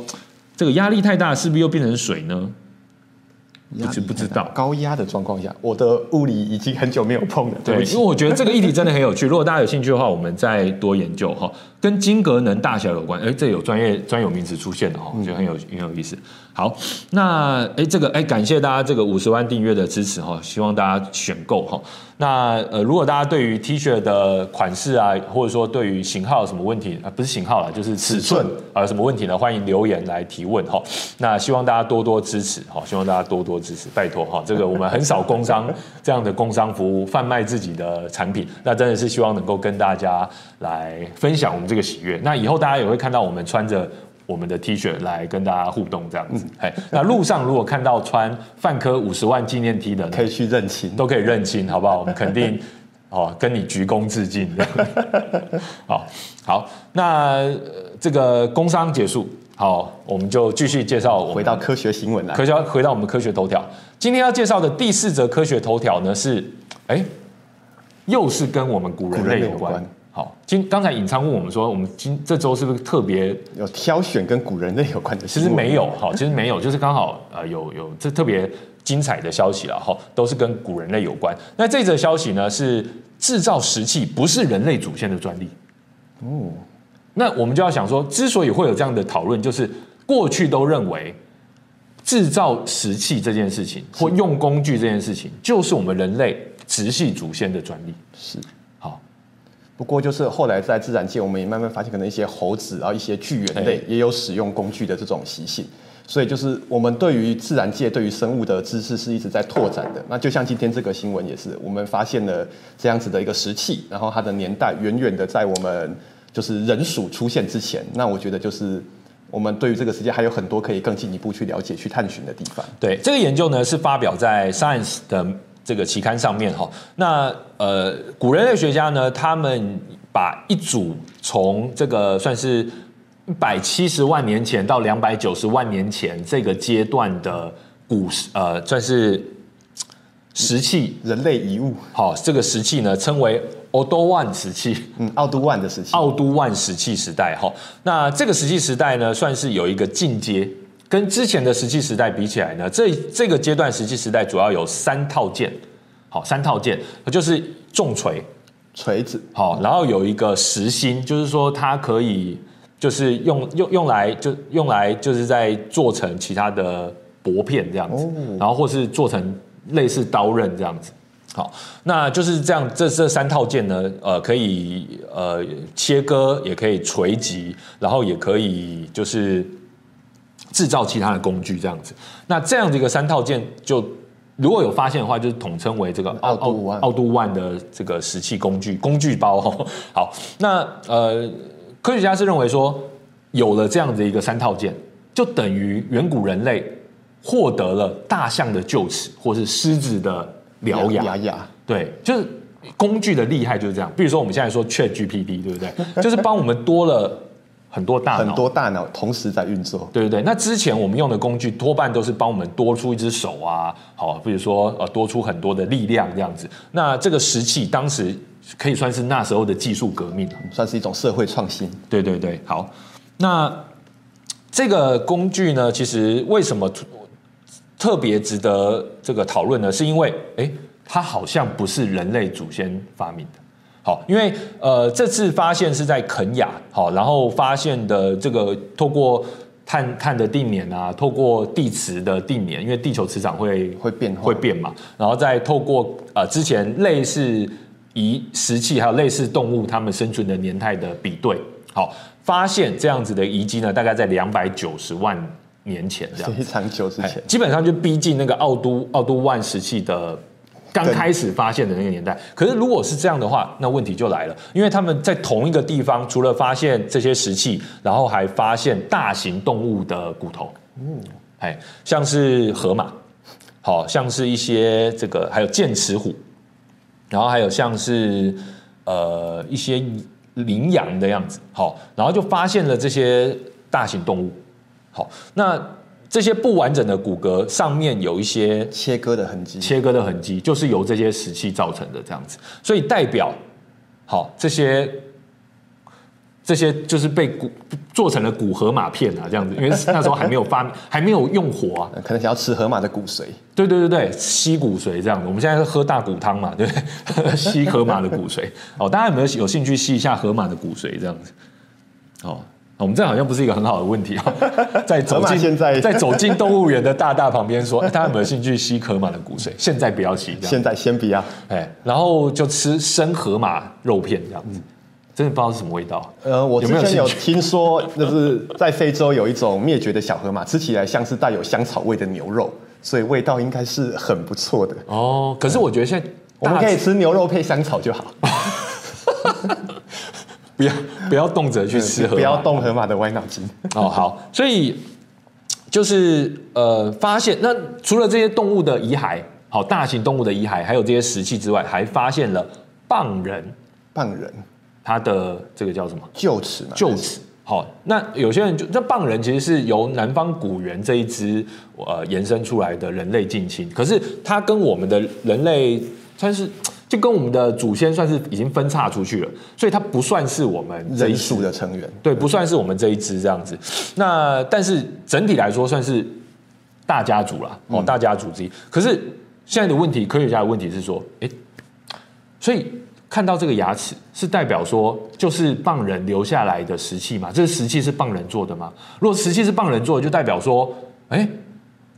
A: 这个压力太大，是不是又变成水呢？不知不知道
B: 高压的状况下，我的物理已经很久没有碰了。
A: 对，因为我觉得这个议题真的很有趣。如果大家有兴趣的话，我们再多研究哈。跟晶格能大小有关，哎，这有专业专有名词出现的哈，我觉得很有很有意思。好，那哎，这个哎，感谢大家这个五十万订阅的支持哈，希望大家选购哈。那呃，如果大家对于 T 恤的款式啊，或者说对于型号有什么问题啊，不是型号啦，就是尺寸啊，有什么问题呢？欢迎留言来提问哈。那希望大家多多支持哈，希望大家多多支持，拜托哈。这个我们很少工商 [LAUGHS] 这样的工商服务，贩卖自己的产品，那真的是希望能够跟大家来分享我们这个喜悦。那以后大家也会看到我们穿着。我们的 T 恤来跟大家互动，这样子。哎、嗯，那路上如果看到穿范科五十万纪念 T 的，
B: 可以去认亲，
A: 都可以认亲，好不好？我们肯定 [LAUGHS] 哦，跟你鞠躬致敬。好，[LAUGHS] 好，那这个工商结束，好，我们就继续介绍。
B: 回到科学新闻来，
A: 科学回到我们科学头条。今天要介绍的第四则科学头条呢是，哎，又是跟我们古人类有关。好，今刚才尹昌问我们说，我们今这周是不是特别
B: 有挑选跟古人类有关的？
A: 其实没有，好，其实没有，就是刚好呃有有这特别精彩的消息了哈，都是跟古人类有关。那这则消息呢是制造石器不是人类祖先的专利哦。那我们就要想说，之所以会有这样的讨论，就是过去都认为制造石器这件事情或用工具这件事情，就是我们人类直系祖先的专利是。
B: 不过，就是后来在自然界，我们也慢慢发现，可能一些猴子，啊一些巨猿类也有使用工具的这种习性。所以，就是我们对于自然界、对于生物的知识是一直在拓展的。那就像今天这个新闻也是，我们发现了这样子的一个石器，然后它的年代远远的在我们就是人属出现之前。那我觉得，就是我们对于这个世界还有很多可以更进一步去了解、去探寻的地方。
A: 对，这个研究呢是发表在 Science 的。这个期刊上面哈，那呃，古人类学家呢，他们把一组从这个算是一百七十万年前到两百九十万年前这个阶段的古呃，算是石器
B: 人类遗物。
A: 好，这个石器呢称为奥都万石器，
B: 嗯，奥都万的石器，
A: 奥都万石器时代哈。那这个石器时代呢，算是有一个进阶。跟之前的石器时代比起来呢，这这个阶段石器时代主要有三套件，好，三套件，就是重锤、
B: 锤子，
A: 好，然后有一个实心，就是说它可以就是用用用来就用来就是在做成其他的薄片这样子，然后或是做成类似刀刃这样子，好，那就是这样，这这三套件呢，呃，可以呃切割，也可以锤击，然后也可以就是。制造其他的工具这样子，那这样的一个三套件，就如果有发现的话，就是统称为这个奥奥奥杜万的这个石器工具工具包。好，那呃，科学家是认为说，有了这样的一个三套件，就等于远古人类获得了大象的臼齿，或是狮子的獠牙。牙牙，对，就是工具的厉害就是这样。比如说我们现在说 ChatGPT，对不对？[LAUGHS] 就是帮我们多了。很多大脑，
B: 很多大脑同时在运作。
A: 对对对，那之前我们用的工具多半都是帮我们多出一只手啊，好，比如说呃多出很多的力量这样子。那这个石器当时可以算是那时候的技术革命，
B: 算是一种社会创新。
A: 对对对，好，那这个工具呢，其实为什么特别值得这个讨论呢？是因为诶，它好像不是人类祖先发明的。好，因为呃，这次发现是在肯亚，好，然后发现的这个透过碳碳的定年啊，透过地磁的定年，因为地球磁场会
B: 会变
A: 会变嘛，然后再透过呃之前类似遗石器还有类似动物它们生存的年代的比对，好，发现这样子的遗迹呢，大概在两百九十万年前这样，
B: 非常久之前，
A: 基本上就逼近那个奥都奥都万石器的。刚开始发现的那个年代，可是如果是这样的话，那问题就来了，因为他们在同一个地方，除了发现这些石器，然后还发现大型动物的骨头，嗯，哎，像是河马，好像是一些这个，还有剑齿虎，然后还有像是呃一些羚羊的样子，好，然后就发现了这些大型动物，好，那这些不完整的骨骼上面有一些
B: 切割的痕迹，
A: 切割的痕迹就是由这些石器造成的这样子，所以代表好这些。这些就是被骨做成了骨河马片啊，这样子，因为那时候还没有发，[LAUGHS] 还没有用火啊，
B: 可能想要吃河马的骨髓。对
A: 对对对，吸骨髓这样子。我们现在是喝大骨汤嘛，对不对？[LAUGHS] 吸河马的骨髓。哦，大家有没有有兴趣吸一下河马的骨髓这样子？哦，我们这好像不是一个很好的问题啊。[LAUGHS] 在走进
B: 现在 [LAUGHS]
A: 在走进动物园的大大旁边说，大家有没有兴趣吸河马的骨髓？现在不要吸，
B: 现在先不要。
A: 哎，然后就吃生河马肉片这样子。嗯真的不知道是什么味道。
B: 呃，我之前有听说，就是在非洲有一种灭绝的小河马，吃起来像是带有香草味的牛肉，所以味道应该是很不错的。
A: 哦，可是我觉得现在
B: 我们可以吃牛肉配香草就好。[LAUGHS]
A: 不要 [LAUGHS] 不要动辄去吃河马，
B: 不要动河马的歪脑筋。
A: 哦，好，所以就是呃，发现那除了这些动物的遗骸，好，大型动物的遗骸，还有这些石器之外，还发现了蚌人，
B: 蚌人。
A: 它的这个叫什么？
B: 臼齿嘛。
A: 臼齿。好，那有些人就这蚌人其实是由南方古猿这一支呃延伸出来的人类近亲，可是它跟我们的人类算是就跟我们的祖先算是已经分叉出去了，所以它不算是我们
B: 人属的成员。
A: 对，不算是我们这一支这样子。那但是整体来说算是大家族啦，哦，大家族之一。可是现在的问题，科学家的问题是说，哎，所以。看到这个牙齿是代表说，就是棒人留下来的石器嘛？这个石器是棒人做的吗？如果石器是棒人做的，就代表说，哎，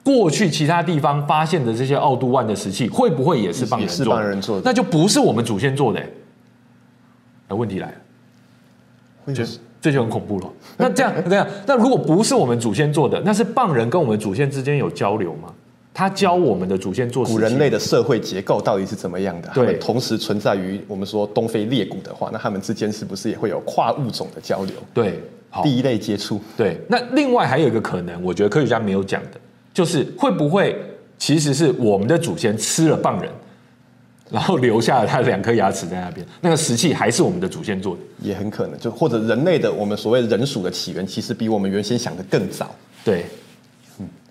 A: 过去其他地方发现的这些奥杜万的石器，会不会也是帮人做的？
B: 是蚌人做的，
A: 那就不是我们祖先做的。那问题来了，就这就很恐怖了。那这样 [LAUGHS] 这样，那如果不是我们祖先做的，那是棒人跟我们祖先之间有交流吗？他教我们的祖先做
B: 古人类的社会结构到底是怎么样的？对，同时存在于我们说东非裂谷的话，那他们之间是不是也会有跨物种的交流？
A: 对，
B: 第一类接触。
A: 对，那另外还有一个可能，我觉得科学家没有讲的，就是会不会其实是我们的祖先吃了棒人，然后留下了他两颗牙齿在那边，那个石器还是我们的祖先做的，
B: 也很可能。就或者人类的我们所谓人属的起源，其实比我们原先想的更早。
A: 对。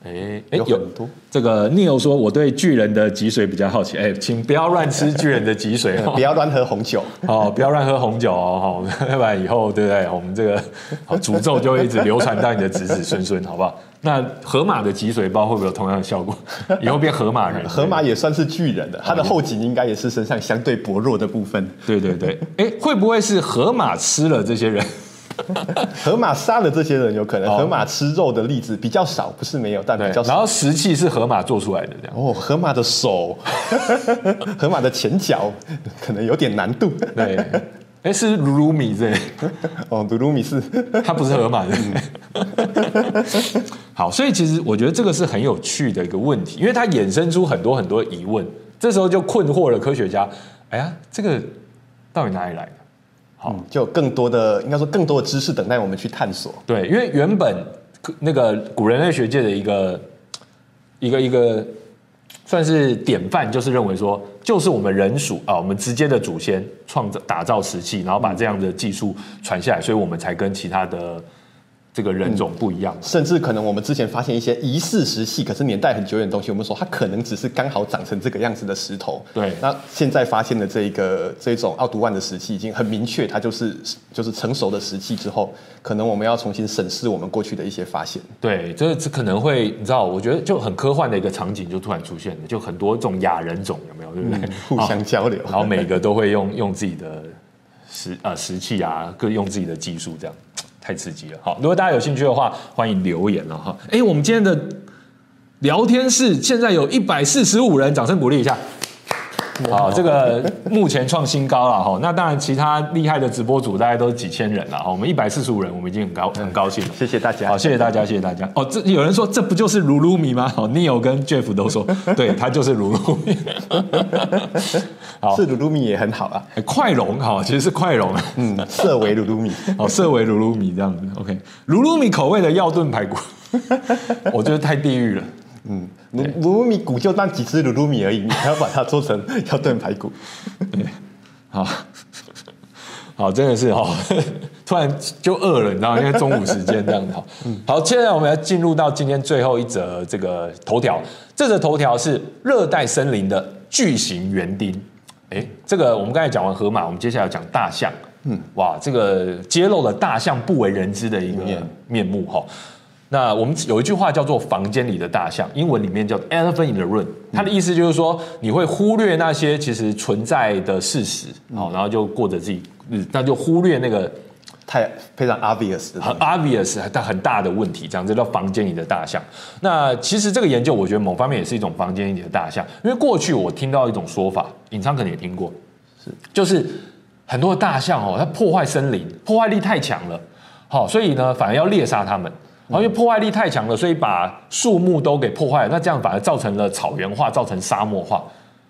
A: 哎哎，有很多这个 Neil 说，我对巨人的脊髓比较好奇。哎，请不要乱吃巨人的脊髓，
B: 不要乱喝红酒
A: 哦，不要乱喝红酒哦，要 [LAUGHS] 不然以后对不对？我们这个好诅咒就会一直流传到你的子子孙孙，好不好？那河马的脊髓包会不会有同样的效果？[LAUGHS] 以后变河马人？
B: 河马也算是巨人的，它的后颈应该也是身上相对薄弱的部分。
A: 对对对，哎，会不会是河马吃了这些人？[LAUGHS]
B: 河马杀了这些人有可能，河马吃肉的例子比较少，不是没有，但比较少。
A: 然后石器是河马做出来的，这样
B: 哦。河马的手，[LAUGHS] 河马的前脚可能有点难度。
A: 对，哎，是鲁鲁米这
B: 哦，鲁鲁米是，
A: 它不是河马的。好，所以其实我觉得这个是很有趣的一个问题，因为它衍生出很多很多疑问，这时候就困惑了科学家。哎呀，这个到底哪里来的？
B: 好，就更多的应该说更多的知识等待我们去探索。
A: 对，因为原本那个古人类学界的一个一个一个算是典范，就是认为说，就是我们人属啊，我们直接的祖先创造打造石器，然后把这样的技术传下来，所以我们才跟其他的。这个人种不一样，
B: 甚至可能我们之前发现一些疑似石器，可是年代很久远的东西，我们说它可能只是刚好长成这个样子的石头。
A: 对，
B: 那现在发现的这一个这种奥杜万的石器，已经很明确，它就是就是成熟的石器之后，可能我们要重新审视我们过去的一些发现。
A: 对，这这可能会你知道，我觉得就很科幻的一个场景就突然出现了，就很多这种亚人种有没有？对不对？
B: 嗯、互相交流，
A: 然后每个都会用用自己的石呃石器啊，各用自己的技术这样。太刺激了！好，如果大家有兴趣的话，欢迎留言了哈。哎，我们今天的聊天室现在有一百四十五人，掌声鼓励一下。好，这个目前创新高了哈。那当然，其他厉害的直播主大概都是几千人了哈。我们一百四十五人，我们已经很高很高兴了。
B: 谢谢大家，
A: 好，谢谢大家，谢谢大家。哦，这有人说这不就是噜噜米吗？哦，Neil 跟 Jeff 都说，[LAUGHS] 对，他就是噜噜米。[LAUGHS]
B: 好，是噜噜米也很好啊。
A: 快龙哈，其实是快龙，
B: 嗯，色为噜噜米，[LAUGHS]
A: 哦，色为噜噜米这样子。OK，噜噜米口味的药炖排骨，我觉得太地狱了。
B: 嗯，鲁鲁鲁米骨就那几只卤卤米而已，[LAUGHS] 你还要把它做成 [LAUGHS] 要炖排骨。
A: 对，好，好，真的是哦，[LAUGHS] 突然就饿了，你知道吗？因为中午时间这样子。好，现在我们要进入到今天最后一则这个头条。这则头条是热带森林的巨型园丁。哎，这个我们刚才讲完河马，我们接下来要讲大象。嗯，哇，这个揭露了大象不为人知的一个面目哈。那我们有一句话叫做“房间里的大象”，英文里面叫 “elephant in the room”，它的意思就是说你会忽略那些其实存在的事实，好，然后就过着自己日，那就忽略那个
B: 太非常 obvious 的、
A: 很 obvious 但很大的问题，这样子叫房间里的大象。那其实这个研究，我觉得某方面也是一种房间里的大象，因为过去我听到一种说法，尹昌可能也听过，是就是很多的大象哦，它破坏森林，破坏力太强了，好，所以呢，反而要猎杀它们。然后因为破坏力太强了，所以把树木都给破坏了，那这样反而造成了草原化，造成沙漠化。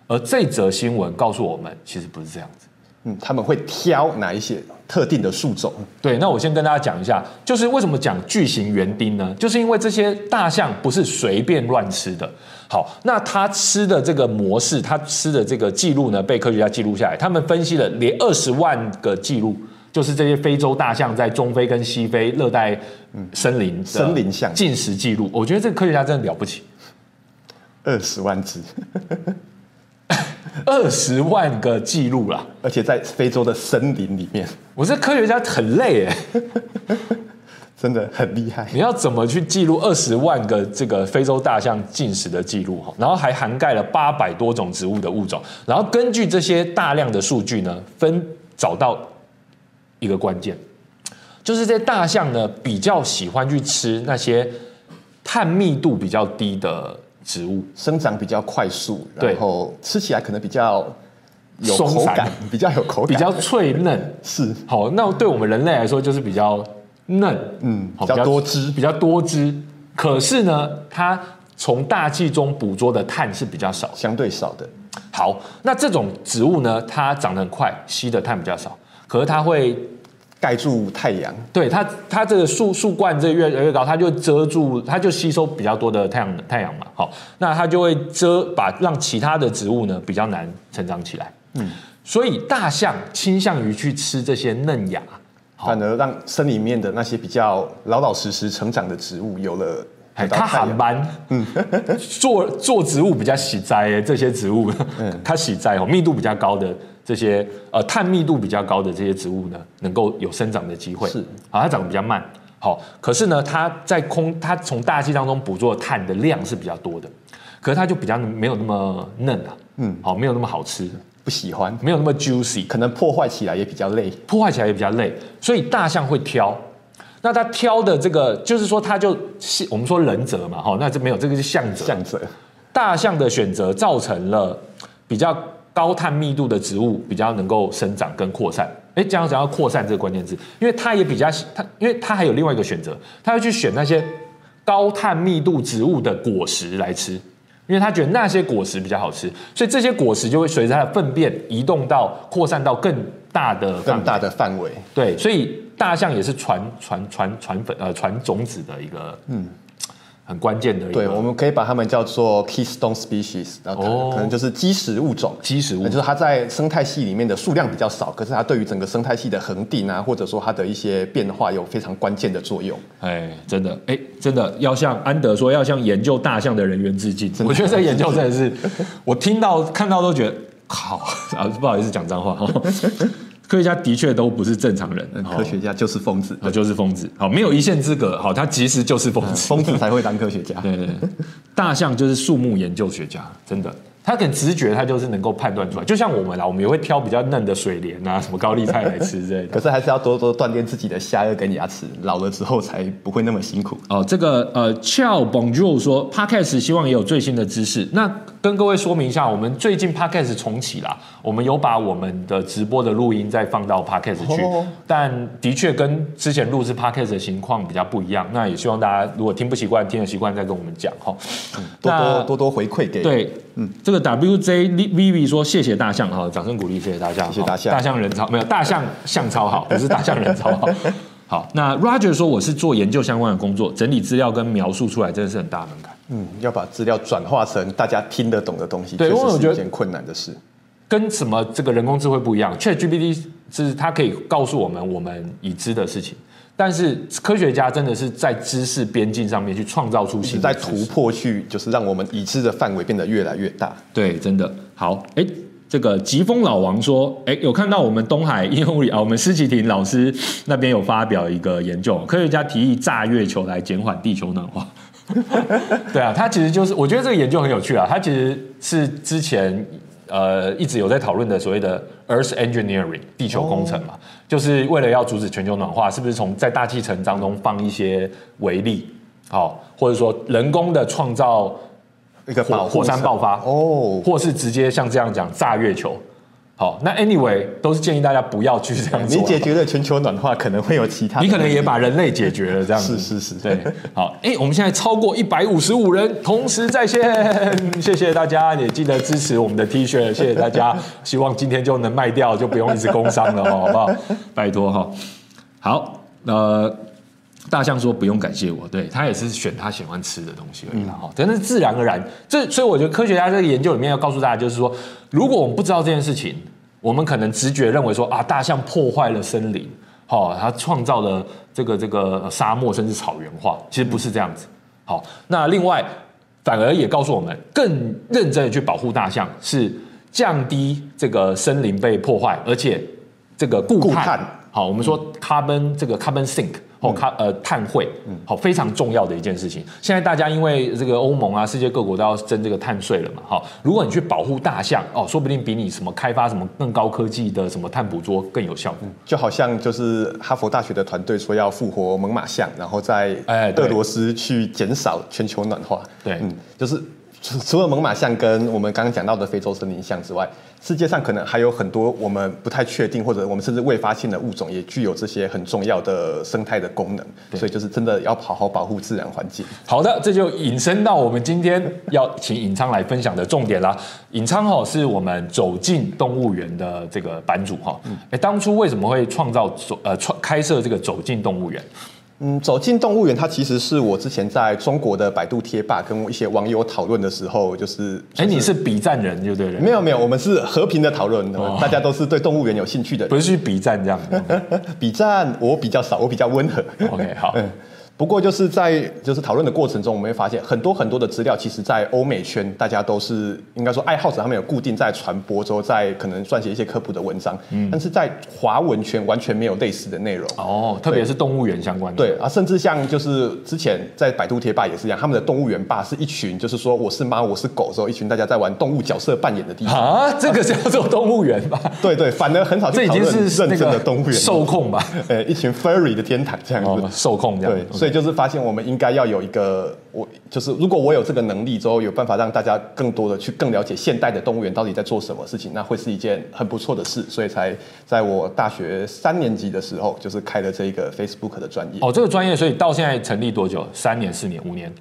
A: 而这则新闻告诉我们，其实不是这样子。
B: 嗯，他们会挑哪一些特定的树种？
A: 对，那我先跟大家讲一下，就是为什么讲巨型园丁呢？就是因为这些大象不是随便乱吃的。好，那它吃的这个模式，它吃的这个记录呢，被科学家记录下来。他们分析了连二十万个记录。就是这些非洲大象在中非跟西非热带森林
B: 森林象。
A: 进食记录，我觉得这个科学家真的了不起，
B: 二十万只，[LAUGHS]
A: 二十万个记录啦，
B: 而且在非洲的森林里面，
A: 我这科学家很累哎，[LAUGHS]
B: 真的很厉害。
A: 你要怎么去记录二十万个这个非洲大象进食的记录？哈？然后还涵盖了八百多种植物的物种，然后根据这些大量的数据呢，分找到。一个关键，就是这些大象呢，比较喜欢去吃那些碳密度比较低的植物，
B: 生长比较快速，然后吃起来可能比较有口感，比较有口感，
A: 比较脆嫩。
B: 是。
A: 好，那对我们人类来说就是比较嫩，
B: 嗯，比较多汁，
A: 比较多汁。可是呢，它从大气中捕捉的碳是比较少，
B: 相对少的。
A: 好，那这种植物呢，它长得很快，吸的碳比较少。可是它会
B: 盖住太阳，
A: 对它，它这个树树冠这越来越高，它就遮住，它就吸收比较多的太阳太阳嘛，好，那它就会遮把让其他的植物呢比较难成长起来，嗯，所以大象倾向于去吃这些嫩芽，
B: 反而让森林里面的那些比较老老实实成长的植物有了。
A: 它很慢，嗯，做做植物比较喜栽，这些植物，嗯。它喜栽哦，密度比较高的这些呃碳密度比较高的这些植物呢，能够有生长的机会。
B: 是，
A: 啊，它长得比较慢，好，可是呢，它在空，它从大气当中捕捉的碳的量是比较多的，可是它就比较没有那么嫩啊，嗯，好，没有那么好吃，
B: 不喜欢，
A: 没有那么 juicy，
B: 可能破坏起来也比较累，
A: 破坏起来也比较累，所以大象会挑。那它挑的这个，就是说，它就我们说人择嘛，哈，那这没有这个是象择。
B: 象择，
A: 大象的选择造成了比较高碳密度的植物比较能够生长跟扩散。哎，这样讲到扩散这个关键字，因为它也比较它，因为它还有另外一个选择，它会去选那些高碳密度植物的果实来吃，因为它觉得那些果实比较好吃，所以这些果实就会随着它的粪便移动到扩散到更大的
B: 更大的范围。
A: 对，所以。大象也是传传传传粉呃传种子的一个嗯很关键的
B: 对，我们可以把它们叫做 keystone species，然后可能，就是基石物种，
A: 基石物种
B: 就是它在生态系里面的数量比较少，可是它对于整个生态系的恒定啊，或者说它的一些变化有非常关键的作用。
A: 哎，真的，哎，真的要向安德说，要向研究大象的人员致敬。[LAUGHS] 我觉得这个研究真的是，我听到看到都觉得好啊，不好意思讲脏话哈。科学家的确都不是正常人，
B: 科学家就是疯子，
A: 就是疯子。好，没有一线之隔。好，他其实就是疯子，
B: 疯子才会当科学家。[LAUGHS]
A: 对对对，大象就是树木研究学家，真的。他很直觉，他就是能够判断出来。就像我们啦，我们也会挑比较嫩的水莲啊，什么高丽菜来吃之类的。[LAUGHS]
B: 可是还是要多多锻炼自己的下颚跟牙齿，老了之后才不会那么辛苦。
A: 哦，这个呃，Ciao Bonjour 说，Podcast 希望也有最新的知识。那跟各位说明一下，我们最近 Podcast 重启啦，我们有把我们的直播的录音再放到 Podcast 去，哦、但的确跟之前录制 Podcast 的情况比较不一样。那也希望大家如果听不习惯，听得习惯再跟我们讲哈、
B: 嗯。多多多多回馈给
A: 对，嗯，这个。WJ Viv 说：“谢谢大象，哈，掌声鼓励，谢谢大象，
B: 谢谢大象，
A: 大象人超没有，大象象超好，不是大象人超好。[LAUGHS] 好，那 Roger 说我是做研究相关的工作，整理资料跟描述出来真的是很大门槛。
B: 嗯，要把资料转化成大家听得懂的东西，对，确实是一件困难的事。
A: 跟什么这个人工智慧不一样，ChatGPT 是它可以告诉我们我们已知的事情。但是科学家真的是在知识边境上面去创造出新的，
B: 在突破去，就是让我们已知的范围变得越来越大。
A: 对，真的好。哎，这个疾风老王说，哎，有看到我们东海应用物理啊，我们施启廷老师那边有发表一个研究，科学家提议炸月球来减缓地球暖化。[LAUGHS] 对啊，他其实就是，我觉得这个研究很有趣啊，他其实是之前。呃，一直有在讨论的所谓的 Earth Engineering 地球工程嘛，哦、就是为了要阻止全球暖化，是不是从在大气层当中放一些微粒，好、哦，或者说人工的创造一个火火山爆发哦，或是直接像这样讲炸月球。好，那 anyway 都是建议大家不要去这样做。[LAUGHS]
B: 你解决了全球暖化，可能会有其他。
A: 你可能也把人类解决了这样子。
B: 是是是，
A: 对。好，哎、欸，我们现在超过一百五十五人同时在线，[LAUGHS] 谢谢大家，也记得支持我们的 T 恤，谢谢大家。[LAUGHS] 希望今天就能卖掉，就不用一直工伤了，好不好？拜托哈。好，呃。大象说：“不用感谢我，对，他也是选他喜欢吃的东西而已哈。嗯、真的是自然而然，这所以我觉得科学家这个研究里面要告诉大家，就是说，如果我们不知道这件事情，我们可能直觉认为说啊，大象破坏了森林，好，它创造了这个这个沙漠甚至草原化，其实不是这样子。好，那另外反而也告诉我们，更认真的去保护大象，是降低这个森林被破坏，而且这个固碳。固碳好，我们说 carbon、嗯、这个 carbon sink。哦，它呃碳汇，好非常重要的一件事情。现在大家因为这个欧盟啊，世界各国都要征这个碳税了嘛，好，如果你去保护大象，哦，说不定比你什么开发什么更高科技的什么碳捕捉更有效。
B: 就好像就是哈佛大学的团队说要复活猛犸象，然后在俄罗斯去减少全球暖化。
A: 对，
B: 嗯，就是除了猛犸象跟我们刚刚讲到的非洲森林象之外。世界上可能还有很多我们不太确定，或者我们甚至未发现的物种，也具有这些很重要的生态的功能。所以就是真的要好好保护自然环境。
A: 好的，这就引申到我们今天要请尹昌来分享的重点啦。尹昌哈是我们走进动物园的这个版主哈。哎，当初为什么会创造走呃创开设这个走进动物园？
B: 嗯，走进动物园，它其实是我之前在中国的百度贴吧跟一些网友讨论的时候，就是哎、
A: 就是，你是比战人就对了。
B: 没有没有，我们是和平的讨论，哦、大家都是对动物园有兴趣的，
A: 不是去比战这样。[LAUGHS]
B: 比战我比较少，我比较温和。
A: OK，好。嗯
B: 不过就是在就是讨论的过程中，我们会发现很多很多的资料，其实，在欧美圈大家都是应该说爱好者，他们有固定在传播之后，在可能撰写一些科普的文章。嗯，但是在华文圈完全没有类似的内容。
A: 哦，特别是动物园相关的。
B: 对啊，甚至像就是之前在百度贴吧也是一样，他们的动物园吧是一群，就是说我是猫，我是狗之后，一群大家在玩动物角色扮演的地方。
A: 啊，这个叫做动物园吧？
B: 对对，反而很少。这已经是认真的动物园
A: 受控吧？
B: 呃，[LAUGHS] 一群 furry 的天堂这样子，
A: 哦、受控这样。
B: 对，所以就是发现我们应该要有一个，我就是如果我有这个能力之后，有办法让大家更多的去更了解现代的动物园到底在做什么事情，那会是一件很不错的事。所以才在我大学三年级的时候，就是开了这一个 Facebook 的专业。
A: 哦，这个专业，所以到现在成立多久？三年、四年、五年？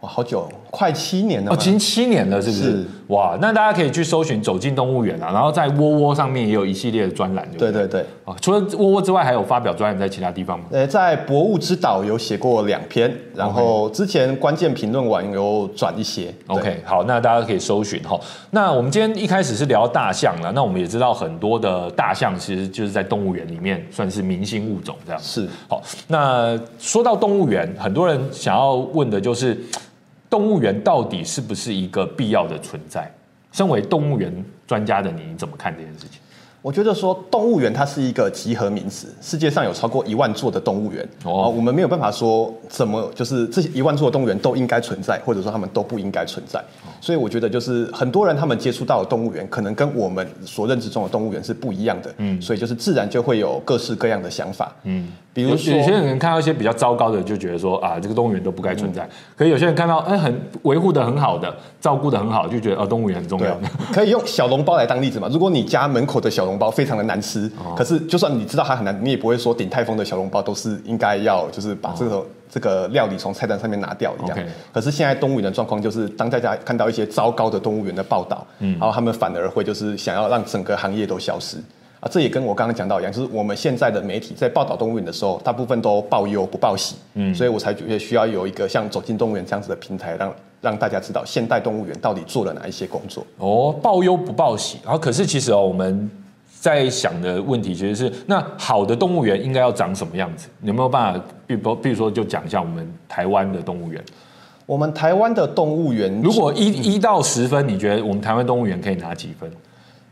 B: 哇，好久，快七年了。
A: 哦，已经七年了，是不是？是哇，那大家可以去搜寻“走进动物园”啊，然后在窝窝上面也有一系列的专栏。
B: 对对对。
A: 啊，除了窝窝之外，还有发表专栏在其他地方吗？
B: 呃，在《博物之岛》有写过两篇，然后之前关键评论网有转一些。
A: OK，好，那大家可以搜寻哈。那我们今天一开始是聊大象了，那我们也知道很多的大象其实就是在动物园里面算是明星物种这样。
B: 是。
A: 好，那说到动物园，很多人想要问的就是。动物园到底是不是一个必要的存在？身为动物园专家的你，你怎么看这件事情？
B: 我觉得说动物园它是一个集合名词，世界上有超过一万座的动物园哦，我们没有办法说怎么就是这一万座的动物园都应该存在，或者说他们都不应该存在。所以我觉得就是很多人他们接触到的动物园，可能跟我们所认知中的动物园是不一样的。嗯，所以就是自然就会有各式各样的想法。嗯，比如说有
A: 些人看到一些比较糟糕的，就觉得说啊，这个动物园都不该存在。嗯、可是有些人看到哎，很维护的很好的，照顾的很好，就觉得啊，动物园很重要。
B: 可以用小笼包来当例子嘛？如果你家门口的小笼包非常的难吃，哦、可是就算你知道它很难，你也不会说鼎泰丰的小笼包都是应该要就是把这个、哦、这个料理从菜单上面拿掉一样。可是现在动物园的状况就是，当大家看到一些糟糕的动物园的报道，嗯，然后他们反而会就是想要让整个行业都消失啊。这也跟我刚刚讲到一样，就是我们现在的媒体在报道动物园的时候，大部分都报忧不报喜，嗯，所以我才觉得需要有一个像走进动物园这样子的平台让。让大家知道现代动物园到底做了哪一些工作。
A: 哦，报忧不报喜。然后可是其实哦，我们在想的问题其实是，那好的动物园应该要长什么样子？有没有办法？比如，比如说，就讲一下我们台湾的动物园。
B: 我们台湾的动物园，
A: 如果一一到十分，你觉得我们台湾动物园可以拿几分？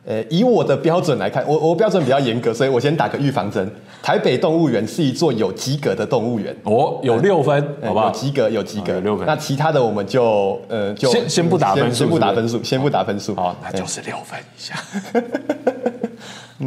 B: 呃，以我的标准来看，我我标准比较严格，所以我先打个预防针。台北动物园是一座有及格的动物园，
A: 哦，有六分，好不好？
B: 有及格，有及格，
A: 有六分。
B: 那其他的我们就呃就
A: 先先不打分数，
B: 先不打分数，先不打分数。
A: 好，那就是六分以下。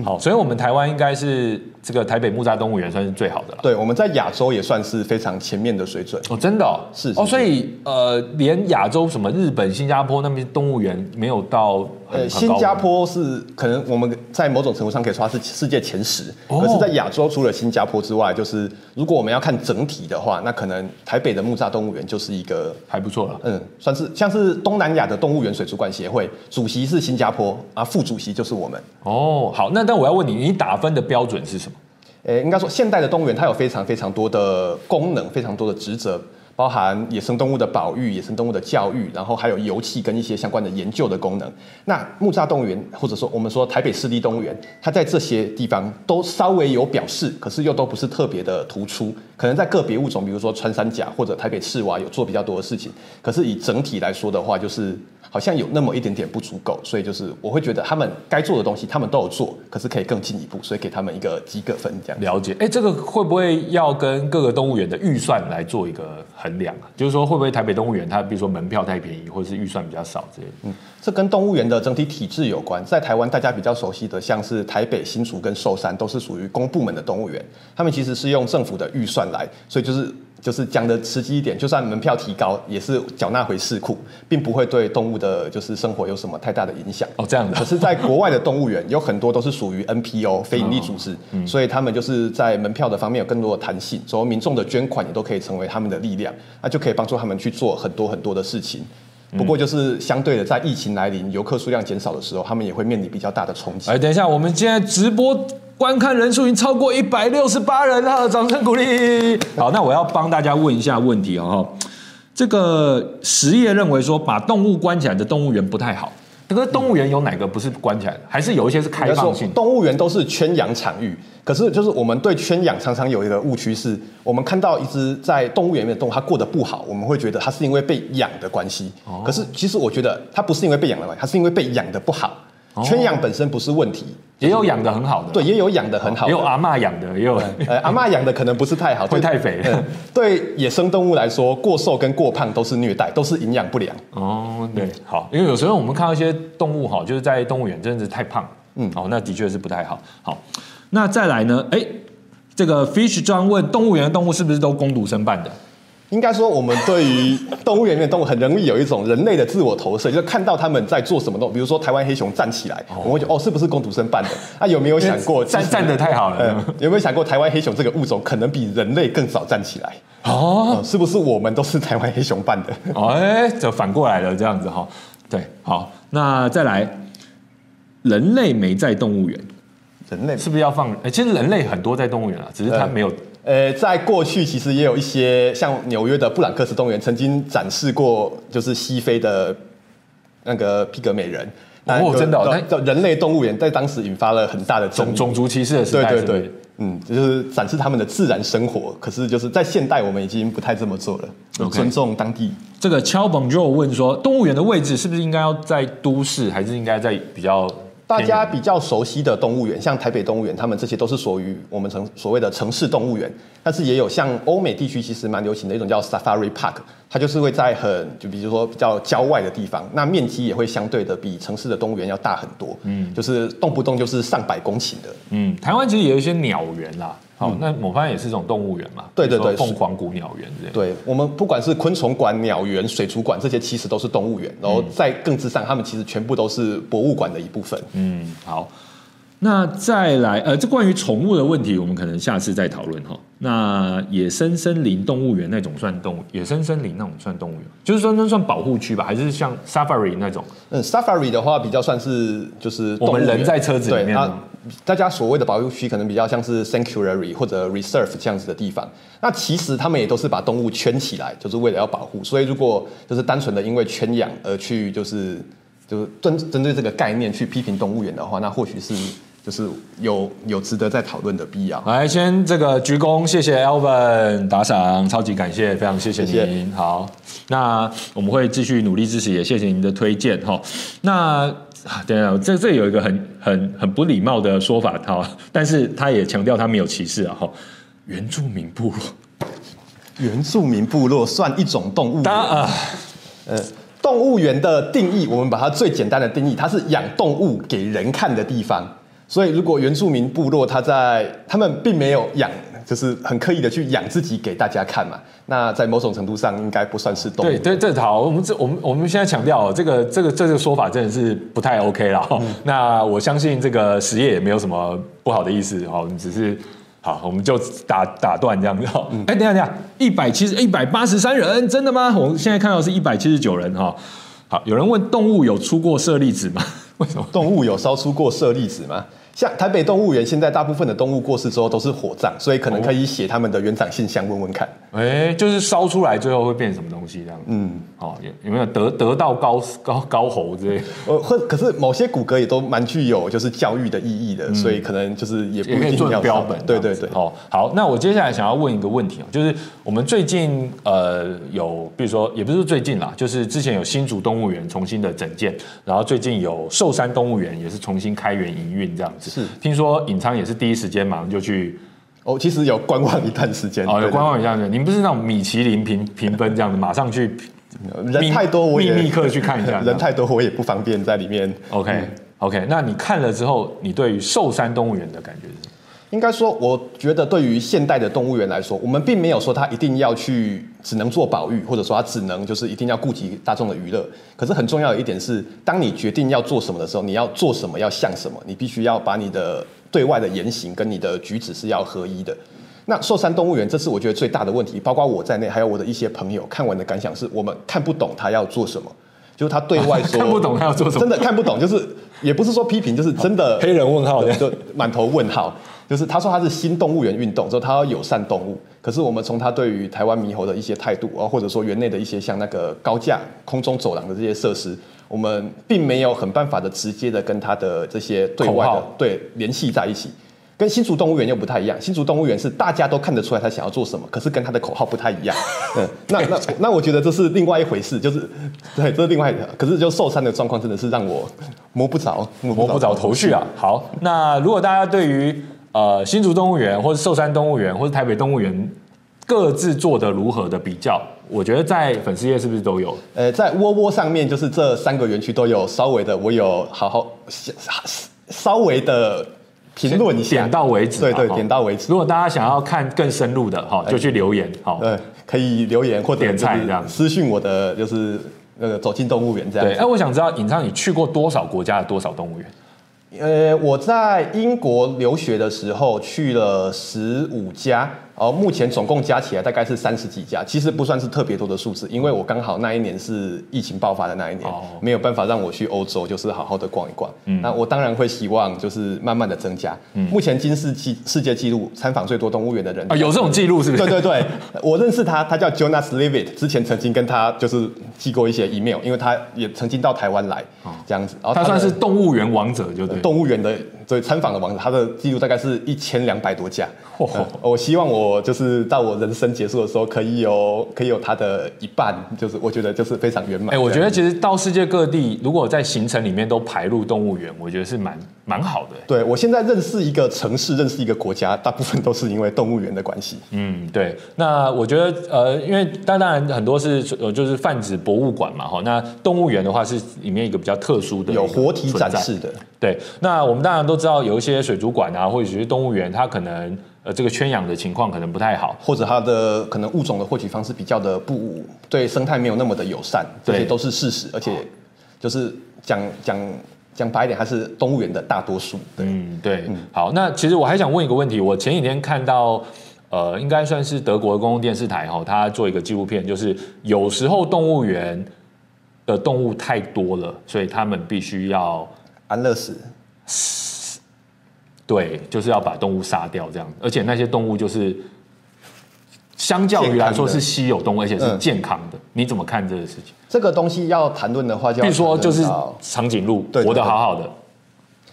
A: 好，所以我们台湾应该是这个台北木栅动物园算是最好的了。
B: 对，我们在亚洲也算是非常前面的水准。
A: 哦，真的
B: 是
A: 哦，所以呃，连亚洲什么日本、新加坡那边动物园没有到。
B: 呃，新加坡是可能我们在某种程度上可以说它是世界前十，可、哦、是，在亚洲除了新加坡之外，就是如果我们要看整体的话，那可能台北的木栅动物园就是一个
A: 还不错了。
B: 嗯，算是像是东南亚的动物园水族馆协会主席是新加坡啊，副主席就是我们。
A: 哦，好，那但我要问你，你打分的标准是什么？
B: 呃，应该说现代的动物园它有非常非常多的功能，非常多的职责。包含野生动物的保育、野生动物的教育，然后还有游憩跟一些相关的研究的功能。那木栅动物园，或者说我们说台北市立动物园，它在这些地方都稍微有表示，可是又都不是特别的突出。可能在个别物种，比如说穿山甲或者台北赤蛙，有做比较多的事情。可是以整体来说的话，就是。好像有那么一点点不足够，所以就是我会觉得他们该做的东西他们都有做，可是可以更进一步，所以给他们一个及格分这样。
A: 了解，哎，这个会不会要跟各个动物园的预算来做一个衡量啊？就是说会不会台北动物园它比如说门票太便宜，或者是预算比较少之类的？
B: 嗯，这跟动物园的整体体制有关。在台湾大家比较熟悉的，像是台北、新竹跟寿山，都是属于公部门的动物园，他们其实是用政府的预算来，所以就是。就是讲的实际一点，就算门票提高，也是缴纳回市库，并不会对动物的，就是生活有什么太大的影响。
A: 哦，这样的。
B: 可是，在国外的动物园，有很多都是属于 NPO 非营利组织，哦嗯、所以他们就是在门票的方面有更多的弹性，所以民众的捐款也都可以成为他们的力量，那就可以帮助他们去做很多很多的事情。不过，就是相对的，在疫情来临、游客数量减少的时候，他们也会面临比较大的冲击。
A: 哎，等一下，我们现在直播。观看人数已经超过一百六十八人了，掌声鼓励。好，那我要帮大家问一下问题哦。这个实业认为说，把动物关起来的动物园不太好。这个动物园有哪个不是关起来的？还是有一些是开放性？
B: 动物园都是圈养场域，可是就是我们对圈养常常有一个误区，是我们看到一只在动物园里面的动物它过得不好，我们会觉得它是因为被养的关系。可是其实我觉得它不是因为被养的关系，它是因为被养的不好。圈养本身不是问题，
A: 也有养的很好的，
B: 对，也有养的很好的，
A: 也有阿嬷养的，也有
B: 呃阿嬷养的可能不是太好，[LAUGHS]
A: 会太肥。
B: 对野生动物来说，过瘦跟过胖都是虐待，都是营养不良。
A: 哦，对，好，因为有时候我们看到一些动物哈，就是在动物园真的是太胖，嗯，哦，那的确是不太好。好，那再来呢？哎，这个 Fish 专问动物园的动物是不是都攻读生办的？
B: 应该说，我们对于动物园里面的动物很容易有一种人类的自我投射，就是看到他们在做什么动作，比如说台湾黑熊站起来，哦、我们会觉得哦，是不是工读生办的？啊，有没有想过
A: 站站得太好了、嗯？
B: 有没有想过台湾黑熊这个物种可能比人类更早站起来？哦、嗯，是不是我们都是台湾黑熊办的？
A: 哦，哎，就反过来了，这样子哈。对，好，那再来，人类没在动物园，
B: 人类
A: 是不是要放？哎，其实人类很多在动物园啊，只是他没有。
B: 呃，在过去其实也有一些像纽约的布朗克斯动物园曾经展示过，就是西非的那个皮格美人。
A: 哦，真的，
B: 人类动物园，在当时引发了很大的
A: 种种族歧视的时代。
B: 对对对，嗯，就是展示他们的自然生活。可是就是在现代，我们已经不太这么做了.尊重当地。
A: 这个 Chowbon 问说，动物园的位置是不是应该要在都市，还是应该在比较？
B: 大家比较熟悉的动物园，像台北动物园，他们这些都是属于我们城所谓的城市动物园。但是也有像欧美地区其实蛮流行的一种叫 Safari Park，它就是会在很就比如说比较郊外的地方，那面积也会相对的比城市的动物园要大很多。嗯，就是动不动就是上百公顷的。
A: 嗯，台湾其实也有一些鸟园啦。好、嗯，那某方面也是一种动物园嘛？
B: 对对对，
A: 凤凰谷鸟园这样。
B: 对，我们不管是昆虫馆、鸟园、水族馆，这些其实都是动物园。然后在更之上，他们其实全部都是博物馆的一部分。
A: 嗯，好。那再来，呃，这关于宠物的问题，我们可能下次再讨论哈。那野生森林动物园那种算动物？野生森林那种算动物园？就是说那算保护区吧？还是像 Safari 那种？
B: 嗯，Safari 的话比较算是就是
A: 我们人在车子里面。
B: 大家所谓的保护区可能比较像是 Sanctuary 或者 Reserve 这样子的地方。那其实他们也都是把动物圈起来，就是为了要保护。所以如果就是单纯的因为圈养而去就是就是针针对这个概念去批评动物园的话，那或许是。就是有有值得再讨论的必要。
A: 来，先这个鞠躬，谢谢 Alvin 打赏，超级感谢，非常谢谢您。谢谢。好，那我们会继续努力支持，也谢谢您的推荐哈。那等一下，这这有一个很很很不礼貌的说法哈，但是他也强调他没有歧视啊哈。原住民部落，
B: 原住民部落算一种动物当
A: 啊？
B: 呃，动物园的定义，我们把它最简单的定义，它是养动物给人看的地方。所以，如果原住民部落他在他们并没有养，就是很刻意的去养自己给大家看嘛，那在某种程度上应该不算是动物。
A: 对对，这好，我们这我们我们现在强调这个这个这个说法真的是不太 OK 了。嗯、那我相信这个实业也没有什么不好的意思哈，我们只是好，我们就打打断这样子哈。哎、嗯，等一下等一下，一百七十一百八十三人，真的吗？我们现在看到是一百七十九人哈。好，有人问动物有出过舍利子吗？为什么 [LAUGHS]
B: 动物有烧出过舍利子吗？像台北动物园，现在大部分的动物过世之后都是火葬，所以可能可以写他们的园长信箱问问看。
A: 哎、欸，就是烧出来最后会变什么东西这样？嗯，好，有有没有得得到高高高猴之类？呃，
B: 或可是某些骨骼也都蛮具有就是教育的意义的，嗯、所以可能就是也不一定要
A: 标本。对对对，哦，好，那我接下来想要问一个问题哦，就是我们最近呃有，比如说也不是最近啦，就是之前有新竹动物园重新的整建，然后最近有寿山动物园也是重新开园营运这样子。是，听说尹昌也是第一时间马上就去。
B: 哦，其实有观望一段时间。
A: 哦，有观望一段时间。您不是那种米其林评评分这样子，马上去？
B: 人太多，我也
A: 秘密客去看一下。[LAUGHS]
B: 人太多，我也不方便在里面。
A: OK，OK。Okay, okay, 那你看了之后，你对于寿山动物园的感觉是？
B: 应该说，我觉得对于现代的动物园来说，我们并没有说它一定要去只能做保育，或者说它只能就是一定要顾及大众的娱乐。可是很重要的一点是，当你决定要做什么的时候，你要做什么，要像什么，你必须要把你的。对外的言行跟你的举止是要合一的。那寿山动物园这次我觉得最大的问题，包括我在内，还有我的一些朋友看完的感想是，我们看不懂他要做什么。就是他对外说 [LAUGHS]
A: 看不懂他要做什么，
B: 真的看不懂，就是也不是说批评，就是真的 [LAUGHS]
A: 黑人问号，
B: 就满头问号。就是他说他是新动物园运动，之后他要友善动物。可是我们从他对于台湾猕猴的一些态度啊，或者说园内的一些像那个高架空中走廊的这些设施。我们并没有很办法的直接的跟他的这些对外的对联系在一起，跟新竹动物园又不太一样。新竹动物园是大家都看得出来他想要做什么，可是跟他的口号不太一样。嗯，那那那我觉得这是另外一回事，就是对，这是另外一个。可是就受伤的状况真的是让我摸不着摸不着头绪啊。好，那如果大家对于呃新竹动物园或者寿山动物园或者台北动物园各自做的如何的比较？我觉得在粉丝页是不是都有？呃，在窝窝上面，就是这三个园区都有稍微的，我有好好稍微的评论一下，点到为止。对对，点到为止。如果大家想要看更深入的，哈，就去留言，好，对，可以留言或点菜这样，私信我的就是那个走进动物园这样。对，哎，我想知道尹昌，你去过多少国家的多少动物园？呃，我在英国留学的时候去了十五家。哦，目前总共加起来大概是三十几家，其实不算是特别多的数字，因为我刚好那一年是疫情爆发的那一年，哦、没有办法让我去欧洲，就是好好的逛一逛。嗯，那我当然会希望就是慢慢的增加。嗯，目前金世纪世界纪录参访最多动物园的人啊，有这种记录是不是？对对对，我认识他，他叫 Jonas Levitt，之前曾经跟他就是寄过一些 email，因为他也曾经到台湾来，这样子。然后他，他算是动物园王者，就对，动物园的对参访的王者，他的记录大概是一千两百多家。哦、呃，我希望我。我就是到我人生结束的时候，可以有可以有他的一半，就是我觉得就是非常圆满。哎，我觉得其实到世界各地，如果在行程里面都排入动物园，我觉得是蛮蛮好的。对，我现在认识一个城市，认识一个国家，大部分都是因为动物园的关系。嗯，对。那我觉得呃，因为当然很多是呃就是泛指博物馆嘛，哈。那动物园的话是里面一个比较特殊的，有活体展示的。对。那我们当然都知道有一些水族馆啊，或者是动物园，它可能。呃，这个圈养的情况可能不太好，或者它的可能物种的获取方式比较的不对生态没有那么的友善，这些都是事实。而且就是讲讲讲白一点，还是动物园的大多数。嗯，对。嗯，好，那其实我还想问一个问题，我前几天看到，呃，应该算是德国的公共电视台哈，他做一个纪录片，就是有时候动物园的动物太多了，所以他们必须要安乐死。对，就是要把动物杀掉这样，而且那些动物就是相较于来说是稀有动物，而且是健康的。嗯、你怎么看这个事情？这个东西要谈论的话就，就比如说就是长颈鹿活得好好的，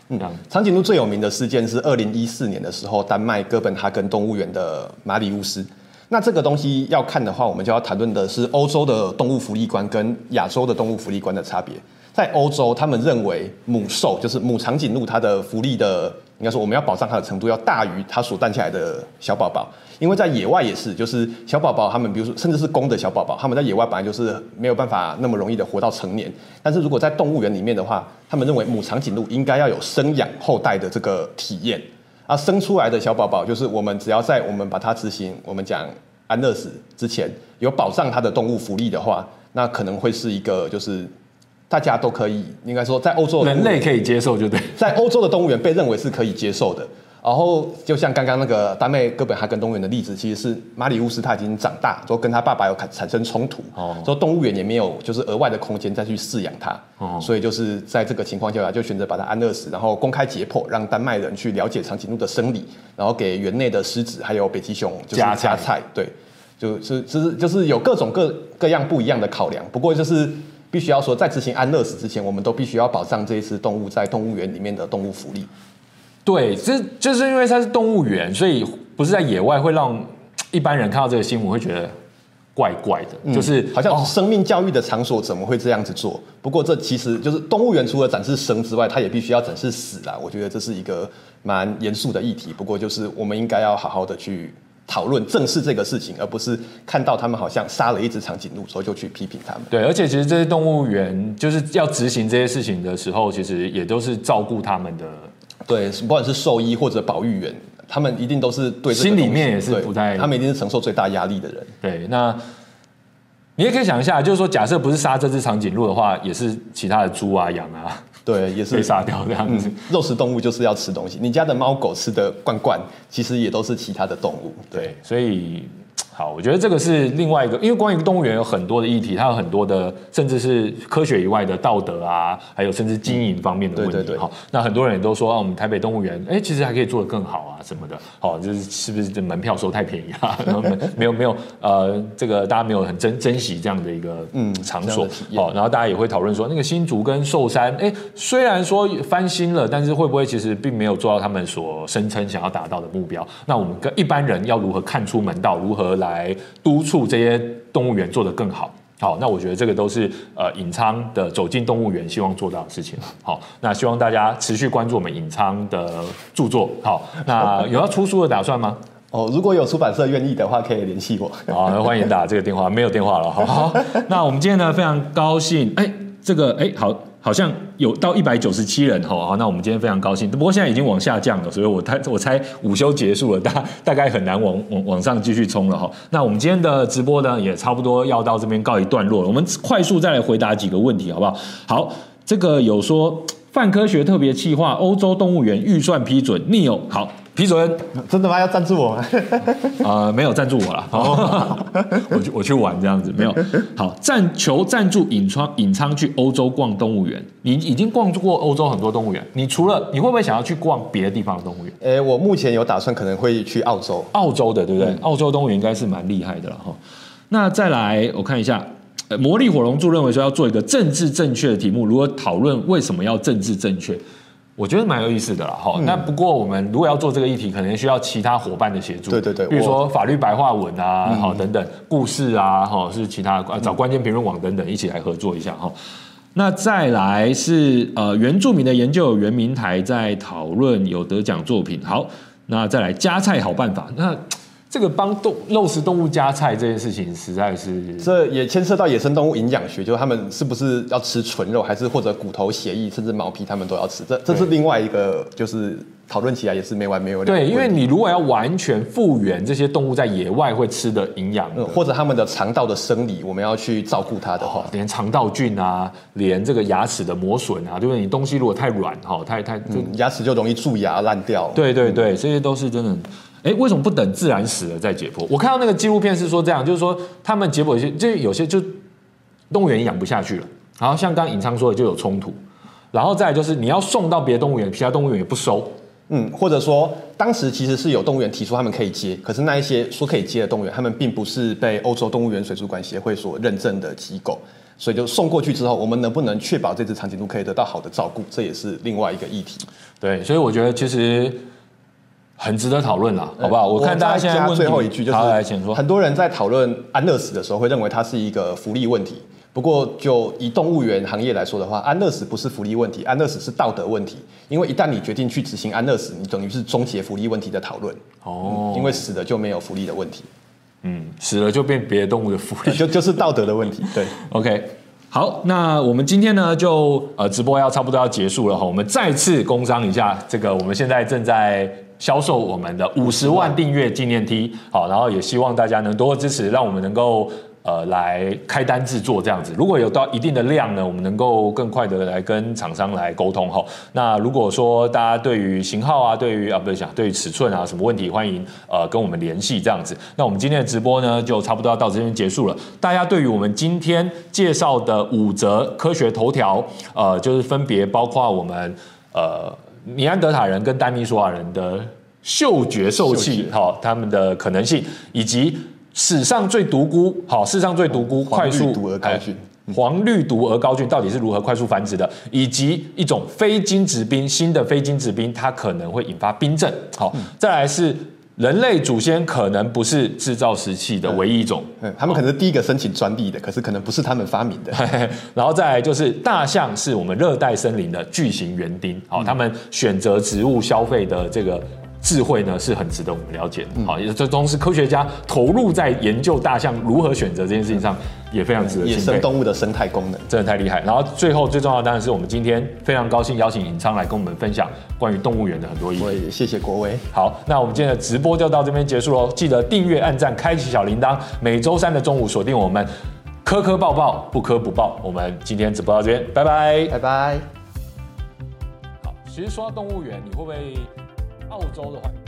A: 嗯，
B: 长颈鹿最有名的事件是二零一四年的时候，丹麦哥本哈根动物园的马里乌斯。那这个东西要看的话，我们就要谈论的是欧洲的动物福利观跟亚洲的动物福利观的差别。在欧洲，他们认为母兽就是母长颈鹿，它的福利的应该说我们要保障它的程度要大于它所诞下来的小宝宝。因为在野外也是，就是小宝宝他们，比如说甚至是公的小宝宝，他们在野外本来就是没有办法那么容易的活到成年。但是如果在动物园里面的话，他们认为母长颈鹿应该要有生养后代的这个体验。啊，生出来的小宝宝就是我们只要在我们把它执行，我们讲安乐死之前有保障它的动物福利的话，那可能会是一个就是大家都可以应该说在欧洲
A: 人类可以接受，就对，
B: 在欧洲的动物园被认为是可以接受的。然后就像刚刚那个丹麦哥本哈根动物园的例子，其实是马里乌斯他已经长大，之后跟他爸爸有产生冲突，哦，之后动物园也没有就是额外的空间再去饲养它，哦，所以就是在这个情况下就选择把它安乐死，然后公开解剖，让丹麦人去了解长颈鹿的生理，然后给园内的狮子还有北极熊就是加菜，加菜，对，就是就是就是有各种各各样不一样的考量，不过就是必须要说，在执行安乐死之前，我们都必须要保障这一只动物在动物园里面的动物福利。
A: 对，这就是因为它是动物园，所以不是在野外，会让一般人看到这个新闻会觉得怪怪的，嗯、就是
B: 好像生命教育的场所怎么会这样子做？不过这其实就是动物园除了展示生之外，它也必须要展示死啦。我觉得这是一个蛮严肃的议题。不过就是我们应该要好好的去讨论、正视这个事情，而不是看到他们好像杀了一只长颈鹿所以就去批评他们。
A: 对，而且其实这些动物园就是要执行这些事情的时候，其实也都是照顾他们的。
B: 对，不管是兽医或者保育员，他们一定都是对
A: 心里面也是不太，
B: 他们一定是承受最大压力的人。
A: 对，那你也可以想一下，就是说，假设不是杀这只长颈鹿的话，也是其他的猪啊、羊啊，
B: 对，也是
A: 被杀掉这样子。
B: 肉食动物就是要吃东西，你家的猫狗吃的罐罐，其实也都是其他的动物。对，
A: 对所以。好，我觉得这个是另外一个，因为关于动物园有很多的议题，它有很多的，甚至是科学以外的道德啊，还有甚至经营方面的问题。嗯、对对对。好，那很多人也都说啊，我们台北动物园，哎，其实还可以做得更好啊，什么的。好，就是是不是这门票收太便宜啊？然后没没有没有呃，这个大家没有很珍珍惜这样的一个嗯场所。好，然后大家也会讨论说，那个新竹跟寿山，哎，虽然说翻新了，但是会不会其实并没有做到他们所声称想要达到的目标？那我们跟一般人要如何看出门道？如何来？来督促这些动物园做得更好。好，那我觉得这个都是呃隐仓的走进动物园希望做到的事情。好，那希望大家持续关注我们隐仓的著作。好，那 [LAUGHS] 有要出书的打算吗？
B: 哦，如果有出版社愿意的话，可以联系我。
A: 好，那欢迎打这个电话，没有电话了。好，好，[LAUGHS] 那我们今天呢非常高兴，哎，这个哎好。好像有到一百九十七人哈，好，那我们今天非常高兴，不过现在已经往下降了，所以我猜我猜午休结束了，大大概很难往往往上继续冲了哈。那我们今天的直播呢，也差不多要到这边告一段落了，我们快速再来回答几个问题好不好？好，这个有说泛科学特别企划欧洲动物园预算批准 Neo 好。批准，
B: 真的吗？要赞助我吗？
A: 啊、[LAUGHS] 呃，没有赞助我了。好，[LAUGHS] 我去我去玩这样子，没有。好，赞求赞助引昌引昌去欧洲逛动物园。你已经逛过欧洲很多动物园，你除了你会不会想要去逛别的地方的动物园？
B: 诶，我目前有打算可能会去澳洲，
A: 澳洲的对不对？嗯、澳洲动物园应该是蛮厉害的了哈。那再来我看一下，魔力火龙柱认为说要做一个政治正确的题目，如何讨论为什么要政治正确？我觉得蛮有意思的啦，哈、嗯。那不过我们如果要做这个议题，可能需要其他伙伴的协助。
B: 对对对，
A: 比如说法律白话文啊，好、嗯、等等，故事啊，哈，是其他找关键评论网等等一起来合作一下哈。那再来是呃原住民的研究，原民台在讨论有得奖作品。好，那再来加菜好办法那。这个帮动肉食动物加菜这件事情，实在是
B: 这也牵涉到野生动物营养学，就是他们是不是要吃纯肉，还是或者骨头、血液，甚至毛皮，他们都要吃。这这是另外一个，就是讨论起来也是没完没了。
A: 对，因为你如果要完全复原这些动物在野外会吃的营养，
B: 或者他们的肠道的生理，我们要去照顾它的话，
A: 连肠道菌啊，连这个牙齿的磨损啊，对不对？你东西如果太软哈，太太就、
B: 嗯、牙齿就容易蛀牙烂掉。
A: 对对对，这些都是真的。哎，为什么不等自然死了再解剖？我看到那个纪录片是说这样，就是说他们解剖有些，就有些就动物园养不下去了。然后像刚刚引昌说的，就有冲突。然后再来就是你要送到别的动物园，其他动物园也不收。
B: 嗯，或者说当时其实是有动物园提出他们可以接，可是那一些说可以接的动物园，他们并不是被欧洲动物园水族馆协会所认证的机构。所以就送过去之后，我们能不能确保这只长颈鹿可以得到好的照顾，这也是另外一个议题。
A: 对，所以我觉得其实很值得讨论啦，好不好？我看大家现在问
B: 最后一句就是，
A: 来请说，
B: 很多人在讨论安乐死的时候，会认为它是一个福利问题。不过，就以动物园行业来说的话，安乐死不是福利问题，安乐死是道德问题。因为一旦你决定去执行安乐死，你等于是终结福利问题的讨论。哦、嗯，因为死了就没有福利的问题。
A: 嗯，死了就变别的动物的福利，[LAUGHS]
B: 就就是道德的问题。对
A: ，OK，好，那我们今天呢，就呃直播要差不多要结束了哈，我们再次工商一下，这个我们现在正在销售我们的五十万订阅纪念 T，好，然后也希望大家能多多支持，让我们能够。呃，来开单制作这样子，如果有到一定的量呢，我们能够更快的来跟厂商来沟通哈。那如果说大家对于型号啊，对于啊不是讲对于尺寸啊什么问题，欢迎呃跟我们联系这样子。那我们今天的直播呢，就差不多要到这边结束了。大家对于我们今天介绍的五则科学头条，呃，就是分别包括我们呃尼安德塔人跟丹尼索瓦人的嗅觉受器，好，他们的可能性以及。史上最独孤，好，史上最独孤快速
B: 毒鹅膏菌，
A: 黄绿毒鹅膏菌到底是如何快速繁殖的？以及一种非金质冰，新的非金质冰，它可能会引发冰症。好，再来是人类祖先可能不是制造石器的唯一一种，
B: 嗯，他们可能是第一个申请专利的，可是可能不是他们发明的。[LAUGHS]
A: 然后再来就是大象是我们热带森林的巨型园丁，好，他们选择植物消费的这个。智慧呢是很值得我们了解的，好、嗯，也这都是科学家投入在研究大象如何选择这件事情上，也非常值得。
B: 野生动物的生态功能
A: 真的太厉害。然后最后最重要的当然是我们今天非常高兴邀请尹昌来跟我们分享关于动物园的很多意
B: 义。谢谢国威。
A: 好，那我们今天的直播就到这边结束喽。记得订阅、按赞、开启小铃铛，每周三的中午锁定我们科科报报，不科不报。我们今天直播到这边，拜拜，
B: 拜拜。
A: 好，其实说到动物园，你会不会？澳洲的话。